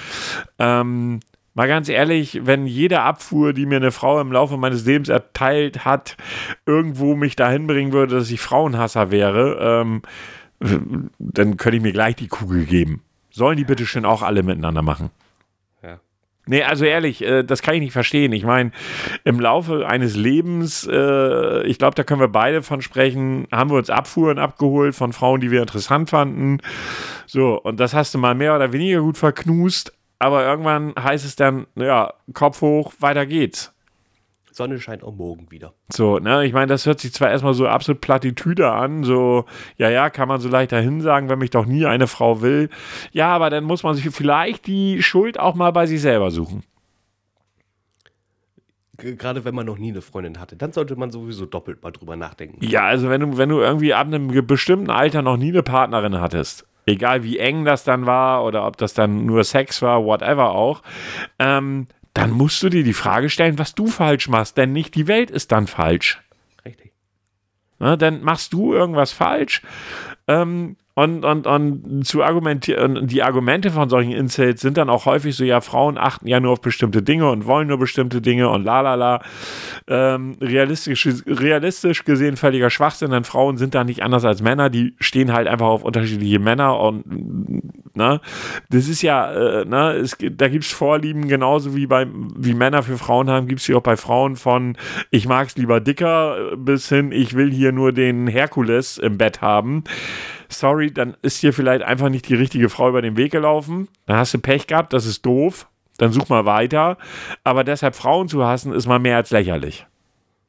Ähm, mal ganz ehrlich, wenn jede Abfuhr, die mir eine Frau im Laufe meines Lebens erteilt hat, irgendwo mich dahin bringen würde, dass ich Frauenhasser wäre, ähm, dann könnte ich mir gleich die Kugel geben. Sollen die bitte schön auch alle miteinander machen? Nee, also ehrlich, äh, das kann ich nicht verstehen. Ich meine, im Laufe eines Lebens, äh, ich glaube, da können wir beide von sprechen, haben wir uns Abfuhren abgeholt von Frauen, die wir interessant fanden. So, und das hast du mal mehr oder weniger gut verknust, aber irgendwann heißt es dann, ja, Kopf hoch, weiter geht's. Sonne scheint auch morgen wieder. So, ne, ich meine, das hört sich zwar erstmal so absolut Plattitüde an, so, ja, ja, kann man so leicht dahin sagen, wenn mich doch nie eine Frau will. Ja, aber dann muss man sich vielleicht die Schuld auch mal bei sich selber suchen. Gerade wenn man noch nie eine Freundin hatte, dann sollte man sowieso doppelt mal drüber nachdenken. Ja, also wenn du, wenn du irgendwie ab einem bestimmten Alter noch nie eine Partnerin hattest, egal wie eng das dann war oder ob das dann nur Sex war, whatever auch, ähm, dann musst du dir die Frage stellen, was du falsch machst, denn nicht die Welt ist dann falsch. Richtig. Ne, dann machst du irgendwas falsch. Ähm, und, und, und zu argumentieren, die Argumente von solchen Incels sind dann auch häufig so, ja, Frauen achten ja nur auf bestimmte Dinge und wollen nur bestimmte Dinge und la la la. Ähm, realistisch, gesehen völliger Schwachsinn, denn Frauen sind da nicht anders als Männer, die stehen halt einfach auf unterschiedliche Männer und ne, das ist ja, äh, ne, es, da gibt es Vorlieben genauso wie bei wie Männer für Frauen haben, gibt es sie auch bei Frauen von ich mag es lieber dicker äh, bis hin, ich will hier nur den Herkules im Bett haben. Sorry, dann ist dir vielleicht einfach nicht die richtige Frau über den Weg gelaufen. Dann hast du Pech gehabt, das ist doof. Dann such mal weiter. Aber deshalb Frauen zu hassen, ist mal mehr als lächerlich.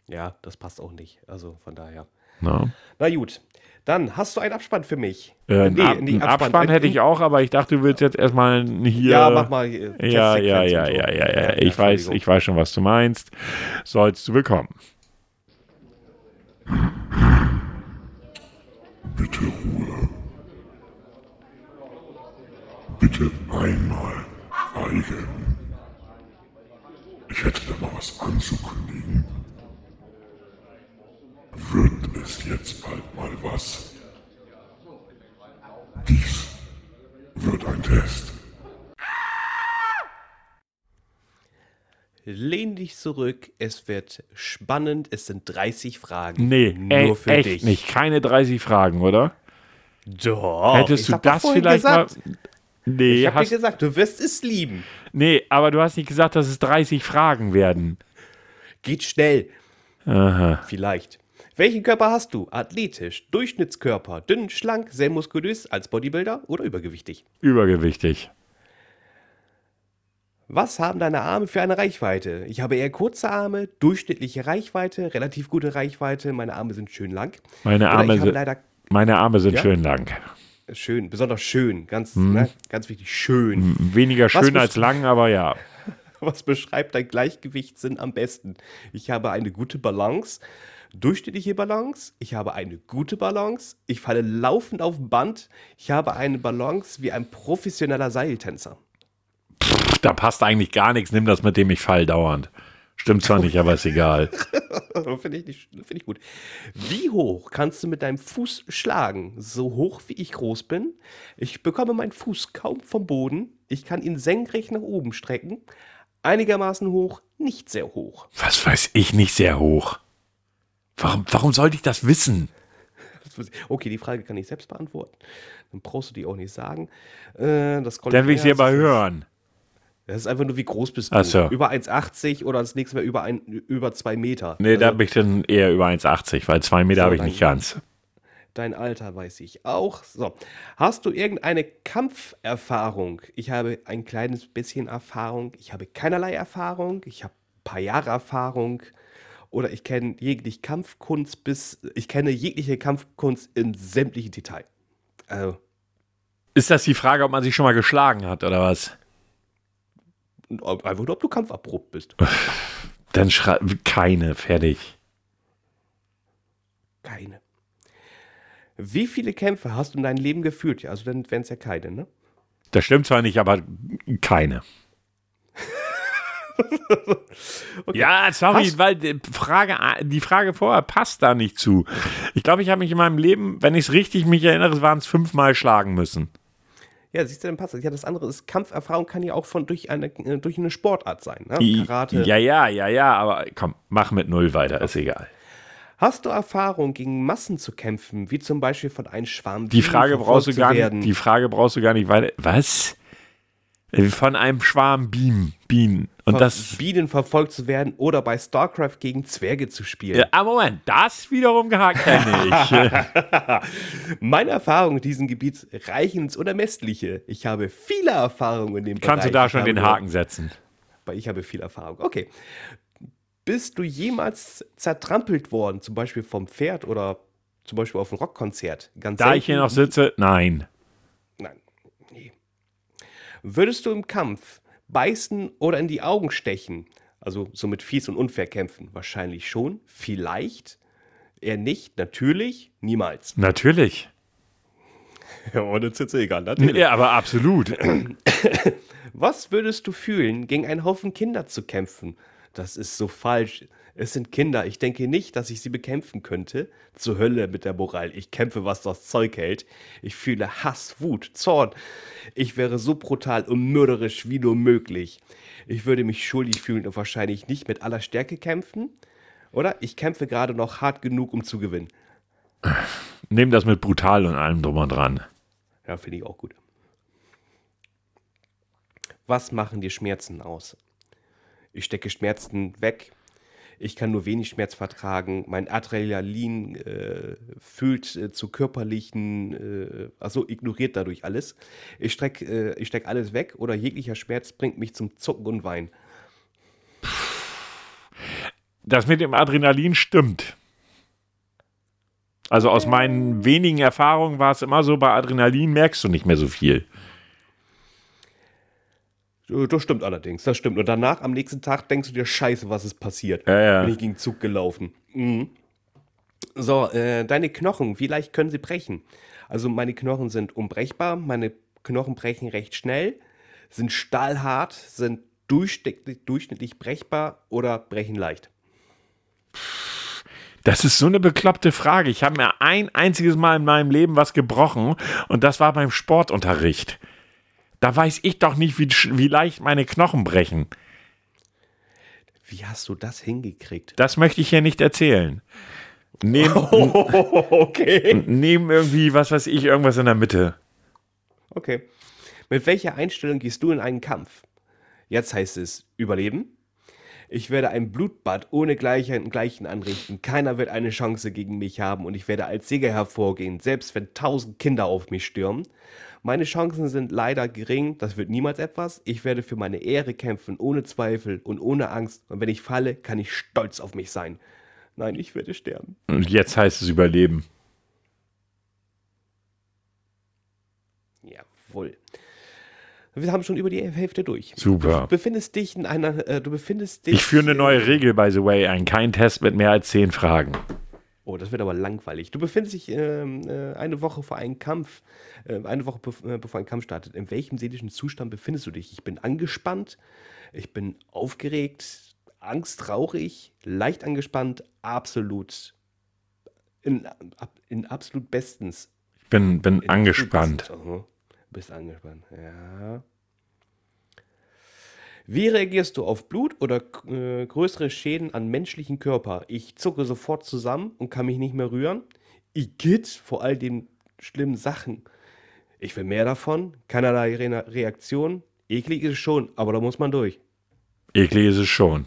Ja, das passt auch nicht. Also von daher. Ne? Na gut. Dann hast du einen Abspann für mich. Äh, einen Ab einen Abspann, hätte ich auch, aber ich dachte, du willst jetzt erstmal hier. Ja, mach mal. äh, Ja, ja, ja, so. ja, ja, ja. Ich weiß, ich weiß schon, was du meinst. Sollst du bekommen. Bitte Ruhe. Bitte einmal schweigen. Ich hätte da mal was anzukündigen. Wird es jetzt bald mal was? Dies wird ein Test. Lehn dich zurück. Es wird spannend. Es sind 30 Fragen. Nee, nur ey, für echt dich. nicht. Keine 30 Fragen, oder? Doch. Hättest du das vielleicht gesagt. mal. Nee, Ich hab dir hast, gesagt, du wirst es lieben. nee, aber du hast nicht gesagt, dass es 30 Fragen werden. Geht schnell. Aha. Vielleicht. Welchen Körper hast du? Athletisch, Durchschnittskörper, dünn, schlank, sehr muskulös, als Bodybuilder oder übergewichtig? Übergewichtig. Was haben deine Arme für eine Reichweite? Ich habe eher kurze Arme, durchschnittliche Reichweite, relativ gute Reichweite. Meine Arme sind schön lang. Meine Oder Arme sind, leider meine Arme sind Ja? schön lang. schön, besonders schön, ganz, Hm. ne, ganz wichtig, schön. Weniger schön als lang, aber ja. [laughs] Was beschreibt dein Gleichgewichtssinn am besten? Ich habe eine gute Balance durchschnittliche Balance, ich habe eine gute Balance, ich falle laufend auf dem Band, ich habe eine Balance wie ein professioneller Seiltänzer. Da passt eigentlich gar nichts. Nimm das mit dem ich fall dauernd. Stimmt zwar nicht, aber ist egal. [laughs] Finde ich, nicht- find ich gut. Wie hoch kannst du mit deinem Fuß schlagen? So hoch wie ich groß bin. Ich bekomme meinen Fuß kaum vom Boden. Ich kann ihn senkrecht nach oben strecken. Einigermaßen hoch, nicht sehr hoch. Was weiß ich nicht sehr hoch. Warum, warum sollte ich das wissen? Okay, die Frage kann ich selbst beantworten. Dann brauchst du die auch nicht sagen. Äh, das Dann will ich sie aber hören. Das ist einfach nur, wie groß bist du? So. Über 1,80 oder das nächste Mal über, ein, über 2 Meter. Nee, da Also, bin ich dann eher über 1,80, weil zwei Meter So, habe ich nicht ganz. Dein Alter weiß ich auch. So. Hast du irgendeine Kampferfahrung? Ich habe ein kleines bisschen Erfahrung. Ich habe keinerlei Erfahrung. Ich habe ein paar Jahre Erfahrung. Oder ich kenne jegliche Kampfkunst bis. Ich kenne jegliche Kampfkunst in sämtlichen Detail. Also, Ist das die Frage, ob man sich schon mal geschlagen hat oder was? Einfach nur, ob du kampferprobt bist. Dann schrei keine, fertig. Keine. Wie viele Kämpfe hast du in deinem Leben geführt? Ja, also dann wären es ja keine, ne? Das stimmt zwar nicht, aber keine. [laughs] Ja, sorry, Hast- weil die Frage, die Frage vorher passt da nicht zu. Ich glaube, ich habe mich in meinem Leben, wenn ich es richtig mich erinnere, waren es fünfmal schlagen müssen. Ja, siehst du, dann passt das. Ja, das andere ist, Kampferfahrung kann ja auch von durch eine, äh, durch eine Sportart sein. Ne? Karate. Ja, ja, ja, ja, aber komm, mach mit null weiter, ist egal. Hast du Erfahrung, gegen Massen zu kämpfen, wie zum Beispiel von einem Schwarm Die Frage brauchst du gar nicht, die Frage brauchst du gar nicht weiter. Was? Von einem Schwarm Bienen. Bienen. Und das. Bienen verfolgt zu werden oder bei StarCraft gegen Zwerge zu spielen. Ja, ah, Moment, das wiederum kenne ich. [laughs] Meine Erfahrungen in diesem Gebiet reichen ins Unermessliche. Ich habe viele Erfahrungen in dem Kannst du Bereich. da Ich schon habe den Haken setzen? Weil ich habe viel Erfahrung. Okay. Bist du jemals zertrampelt worden, zum Beispiel vom Pferd oder zum Beispiel auf einem Rockkonzert? Ganz Da ich hier noch sitze, nein. Nein. Nee. Würdest du im Kampf beißen oder in die Augen stechen? Also so mit fies und unfair kämpfen? Wahrscheinlich schon. Vielleicht. Eher nicht. Natürlich. Niemals. Natürlich. Ja, ohne Zitze egal. Natürlich. Ja, aber absolut. Was würdest du fühlen, gegen einen Haufen Kinder zu kämpfen? Das ist so falsch. Es sind Kinder. Ich denke nicht, dass ich sie bekämpfen könnte. Zur Hölle mit der Moral. Ich kämpfe, was das Zeug hält. Ich fühle Hass, Wut, Zorn. Ich wäre so brutal und mörderisch wie nur möglich. Ich würde mich schuldig fühlen und wahrscheinlich nicht mit aller Stärke kämpfen. Oder? Ich kämpfe gerade noch hart genug, um zu gewinnen. Nehm das mit brutal und allem drum und dran. Ja, finde ich auch gut. Was machen dir Schmerzen aus? Ich stecke Schmerzen weg. Ich kann nur wenig Schmerz vertragen. Mein Adrenalin äh, fühlt äh, zu körperlichen, äh, also ignoriert dadurch alles. Ich stecke äh, ich steck alles weg oder jeglicher Schmerz bringt mich zum Zucken und Weinen. Das mit dem Adrenalin stimmt. Also aus meinen wenigen Erfahrungen war es immer so, bei Adrenalin merkst du nicht mehr so viel. Äh, Das stimmt allerdings, das stimmt. Und danach, am nächsten Tag, denkst du dir, scheiße, was ist passiert? Ja, ja. Bin ich gegen Zug gelaufen. Mhm. So, äh, deine Knochen, wie leicht können sie brechen? Also meine Knochen sind unbrechbar, meine Knochen brechen recht schnell, sind stahlhart, sind durchschnittlich, durchschnittlich brechbar oder brechen leicht. Das ist so eine bekloppte Frage. Ich habe mir ein einziges Mal in meinem Leben was gebrochen und das war beim Sportunterricht. Da weiß ich doch nicht, wie, wie leicht meine Knochen brechen. Wie hast du das hingekriegt? Das möchte ich hier nicht erzählen. Nehm, [laughs] okay. nehm irgendwie, was weiß ich, irgendwas in der Mitte. Okay. Mit welcher Einstellung gehst du in einen Kampf? Jetzt heißt es Überleben. Ich werde ein Blutbad ohne Gleichen, Gleichen anrichten. Keiner wird eine Chance gegen mich haben und ich werde als Sieger hervorgehen, selbst wenn tausend Kinder auf mich stürmen. Meine Chancen sind leider gering, das wird niemals etwas. Ich werde für meine Ehre kämpfen, ohne Zweifel und ohne Angst. Und wenn ich falle, kann ich stolz auf mich sein. Nein, ich werde sterben. Und jetzt heißt es Überleben. Jawohl. Wir haben schon über die Hälfte durch. Super. Du befindest dich in einer, äh, du befindest dich. Ich führe eine neue Regel, by the way, ein. Kein Test mit mehr als zehn Fragen. Oh, das wird aber langweilig. Du befindest dich ähm, äh, eine Woche vor einem Kampf, äh, eine Woche bev äh, bevor ein Kampf startet. In welchem seelischen Zustand befindest du dich? Ich bin angespannt, ich bin aufgeregt, angsttraurig, leicht angespannt, absolut in, in absolut bestens. Ich bin, bin In angespannt. bestens-. Bist angespannt, ja. Wie reagierst du auf Blut oder äh, größere Schäden an menschlichen Körper? Ich zucke sofort zusammen und kann mich nicht mehr rühren. Igitt vor all den schlimmen Sachen. Ich will mehr davon, keinerlei Re Reaktion. Eklig ist es schon, aber da muss man durch. Eklig ist es schon.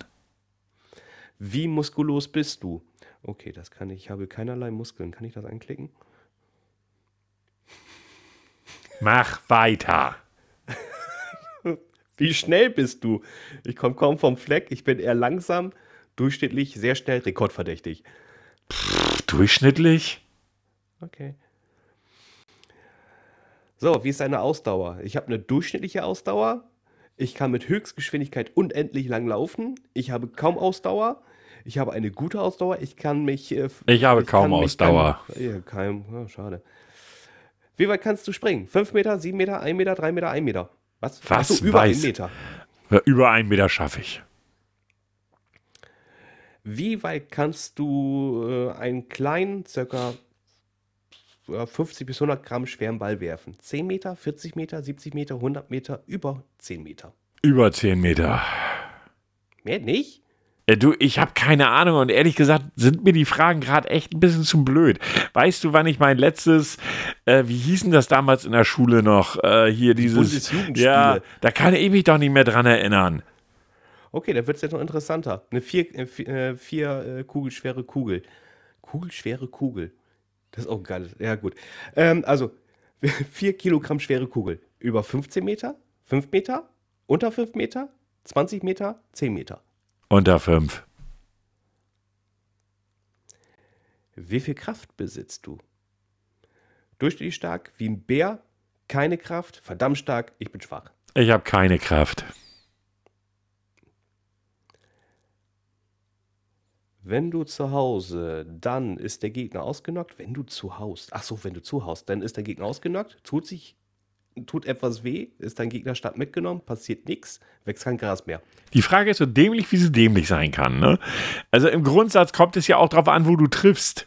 Wie muskulös bist du? Okay, das kann ich. Ich habe keinerlei Muskeln. Kann ich das anklicken? Mach weiter. Wie schnell bist du? Ich komme kaum vom Fleck. Ich bin eher langsam, durchschnittlich, sehr schnell, rekordverdächtig. Durchschnittlich? Okay. So, wie ist deine Ausdauer? Ich habe eine durchschnittliche Ausdauer. Ich kann mit Höchstgeschwindigkeit unendlich lang laufen. Ich habe kaum Ausdauer. Ich habe eine gute Ausdauer. Ich kann mich. Äh, Ich habe kann kaum Ausdauer. Kein, ja, kein, ja, schade. Wie weit kannst du springen? 5 Meter, 7 Meter, 1 Meter, 3 Meter, 1 Meter. Was? Was Ach so, über weiß- 1 Meter. Ja, Über einen Meter schaffe ich. Wie weit kannst du äh, einen kleinen, circa äh, 50 bis 100 Gramm schweren Ball werfen? 10 Meter, 40 Meter, 70 Meter, 100 Meter, über 10 Meter. Über 10 Meter. Mehr nicht? Äh, Du, ich habe keine Ahnung und ehrlich gesagt sind mir die Fragen gerade echt ein bisschen zu blöd. Weißt du, wann ich mein letztes, äh, wie hießen das damals in der Schule noch, äh, hier dieses, ja, da kann ich mich doch nicht mehr dran erinnern. Okay, dann wird es jetzt noch interessanter. Eine vier, äh, vier, äh, vier äh, kugelschwere Kugel. Kugelschwere Kugel. Das ist auch geil. Ja, gut. Ähm, also, [laughs] 4 Kilogramm schwere Kugel. Über 15 Meter, 5 Meter, unter 5 Meter, 20 Meter, 10 Meter. Unter 5. Wie viel Kraft besitzt du? Durchschnittlich stark, wie ein Bär, keine Kraft, verdammt stark, ich bin schwach. Ich habe keine Kraft. Wenn du zu Hause, dann ist der Gegner ausgenockt. Wenn du zu Haust, ach so, wenn du zu Haust, dann ist der Gegner ausgenockt, tut sich, tut etwas weh, ist dein Gegner stark mitgenommen, passiert nichts, wächst kein Gras mehr. Die Frage ist so dämlich, wie sie dämlich sein kann. Ne? Also im Grundsatz kommt es ja auch darauf an, wo du triffst.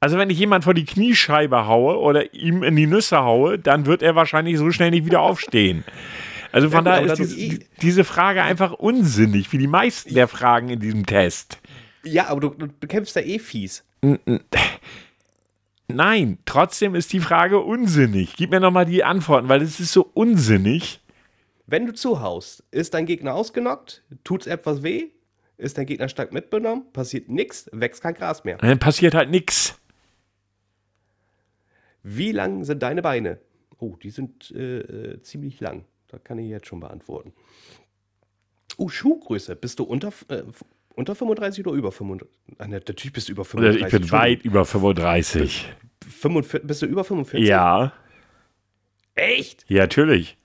Also wenn ich jemand vor die Kniescheibe haue oder ihm in die Nüsse haue, dann wird er wahrscheinlich so schnell nicht wieder aufstehen. Also von Ja, daher ist da du dies, eh- diese Frage einfach unsinnig, wie die meisten der Fragen in diesem Test. Ja, aber du, du bekämpfst ja eh fies. Nein, trotzdem ist die Frage unsinnig. Gib mir nochmal die Antworten, weil es ist so unsinnig. Wenn du zu Haust, ist dein Gegner ausgenockt, tut's etwas weh, ist dein Gegner stark mitgenommen, passiert nichts, wächst kein Gras mehr. Dann passiert halt nichts. Wie lang sind deine Beine? Oh, die sind äh, äh, ziemlich lang. Da kann ich jetzt schon beantworten. Oh, Schuhgröße. Bist du unter, äh, unter 35 oder über 35? Ah, ne, natürlich bist du über 35. Ich bin weit über 35. 45, bist du über 45? Ja. Echt? Ja, natürlich.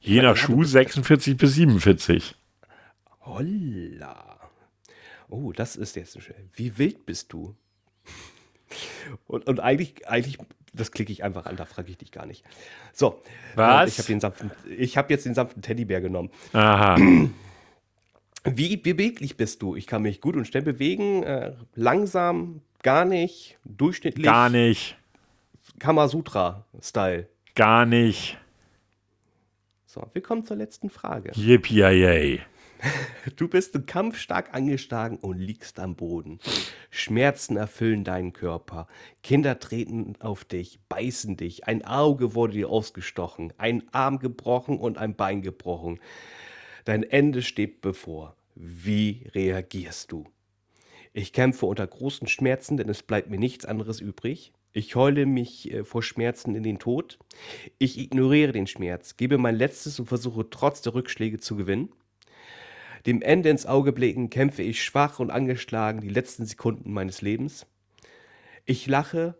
Je Ja, nach Schuh bist- 46 bis 47. Holla. Oh, das ist jetzt schön. Wie wild bist du? Und, und eigentlich, eigentlich, das klicke ich einfach an, da frage ich dich gar nicht. So. Was? äh, Ich habe den sanften, ich habe jetzt den sanften Teddybär genommen. Aha. [clears throat] Wie beweglich bist du? Ich kann mich gut und schnell bewegen, äh, langsam, gar nicht, durchschnittlich. Gar nicht. Kamasutra-Style. Gar nicht. So, wir kommen zur letzten Frage. Yippie [laughs] Du bist im Kampf stark angeschlagen und liegst am Boden. Schmerzen erfüllen deinen Körper. Kinder treten auf dich, beißen dich. Ein Auge wurde dir ausgestochen, ein Arm gebrochen und ein Bein gebrochen. Dein Ende steht bevor. Wie reagierst du? Ich kämpfe unter großen Schmerzen, denn es bleibt mir nichts anderes übrig. Ich heule mich äh, vor Schmerzen in den Tod. Ich ignoriere den Schmerz, gebe mein Letztes und versuche trotz der Rückschläge zu gewinnen. Dem Ende ins Auge blicken kämpfe ich schwach und angeschlagen die letzten Sekunden meines Lebens. Ich lache,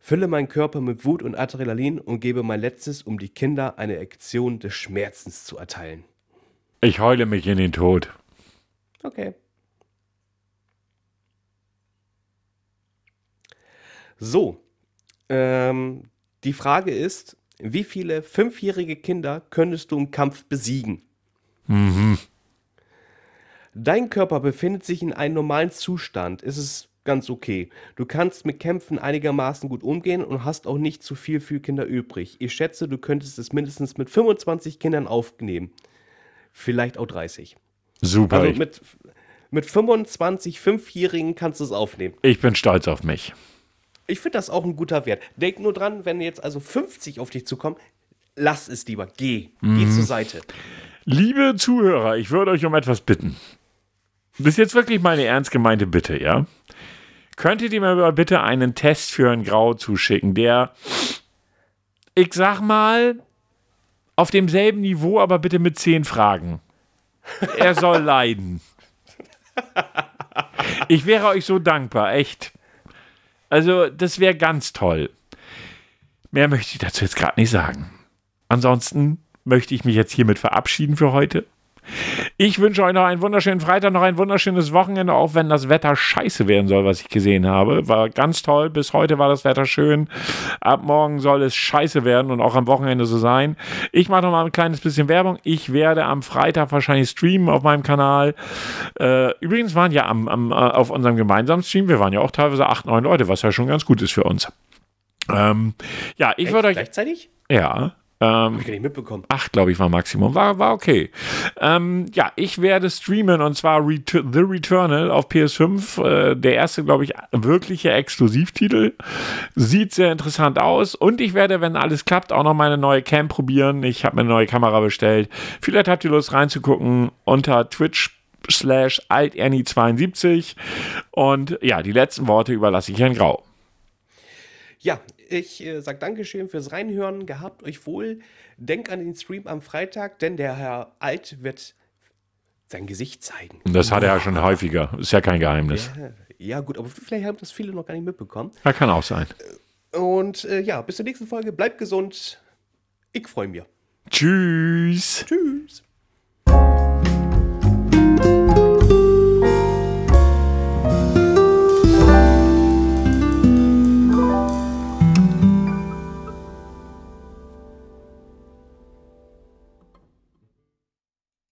Fülle meinen Körper mit Wut und Adrenalin und gebe mein Letztes, um die Kinder eine Aktion des Schmerzens zu erteilen. Ich heule mich in den Tod. Okay. So, ähm, die Frage ist, wie viele fünfjährige Kinder könntest du im Kampf besiegen? Dein Körper befindet sich in einem normalen Zustand. Es ist ganz okay. Du kannst mit Kämpfen einigermaßen gut umgehen und hast auch nicht zu viel für Kinder übrig. Ich schätze, du könntest es mindestens mit 25 Kindern aufnehmen. Vielleicht auch 30. Super. Also mit, mit 25 Fünfjährigen kannst du es aufnehmen. ich bin stolz auf mich. Ich finde das auch ein guter Wert. Denk nur dran, wenn jetzt also 50 auf dich zukommen, lass es lieber. Geh. Geh zur Seite. Liebe Zuhörer, ich würde euch um etwas bitten. Das ist jetzt wirklich meine ernst gemeinte Bitte, ja? Könntet ihr mir aber bitte einen Test für ein Grau zuschicken, der, ich sag mal, auf demselben Niveau, aber bitte mit zehn Fragen. Er soll leiden. Ich wäre euch so dankbar, echt. Also, das wäre ganz toll. Mehr möchte ich dazu jetzt gerade nicht sagen. Ansonsten möchte ich mich jetzt hiermit verabschieden für heute. Ich wünsche euch noch einen wunderschönen Freitag, noch ein wunderschönes Wochenende, auch wenn das Wetter scheiße werden soll, was ich gesehen habe. War ganz toll. Bis heute war das Wetter schön. Ab morgen soll es scheiße werden und auch am Wochenende so sein. Ich mache noch mal ein kleines bisschen Werbung. Ich werde am Freitag wahrscheinlich streamen auf meinem Kanal. Äh, übrigens waren ja am, am, äh, auf unserem gemeinsamen Stream, wir waren ja auch teilweise acht, neun Leute, was ja schon ganz gut ist für uns. Ähm, ja, ich würde euch. Gleichzeitig? Ja. Ähm, Hab ich gar nicht mitbekommen. Acht, glaube ich, war Maximum. War, war okay. Ähm, ja, ich werde streamen und zwar Ret The Returnal auf PS5. Äh, der erste, glaube ich, wirkliche Exklusivtitel. Sieht sehr interessant aus. Und ich werde, wenn alles klappt, auch noch meine neue Cam probieren. Ich habe mir eine neue Kamera bestellt. Vielleicht habt ihr Lust reinzugucken unter Twitch slash alternie72 und ja, die letzten Worte überlasse ich Herrn Grau. Ja, ich äh, sag Dankeschön fürs Reinhören. Gehabt euch wohl. Denk an den Stream am Freitag, denn der Herr Alt wird sein Gesicht zeigen. Das hat er ja schon häufiger. Ist ja kein Geheimnis. Ja, gut, aber vielleicht haben das viele noch gar nicht mitbekommen. Ja, kann auch sein. Und äh, ja, bis zur nächsten Folge. Bleibt gesund. Ich freue mich. Tschüss. Tschüss.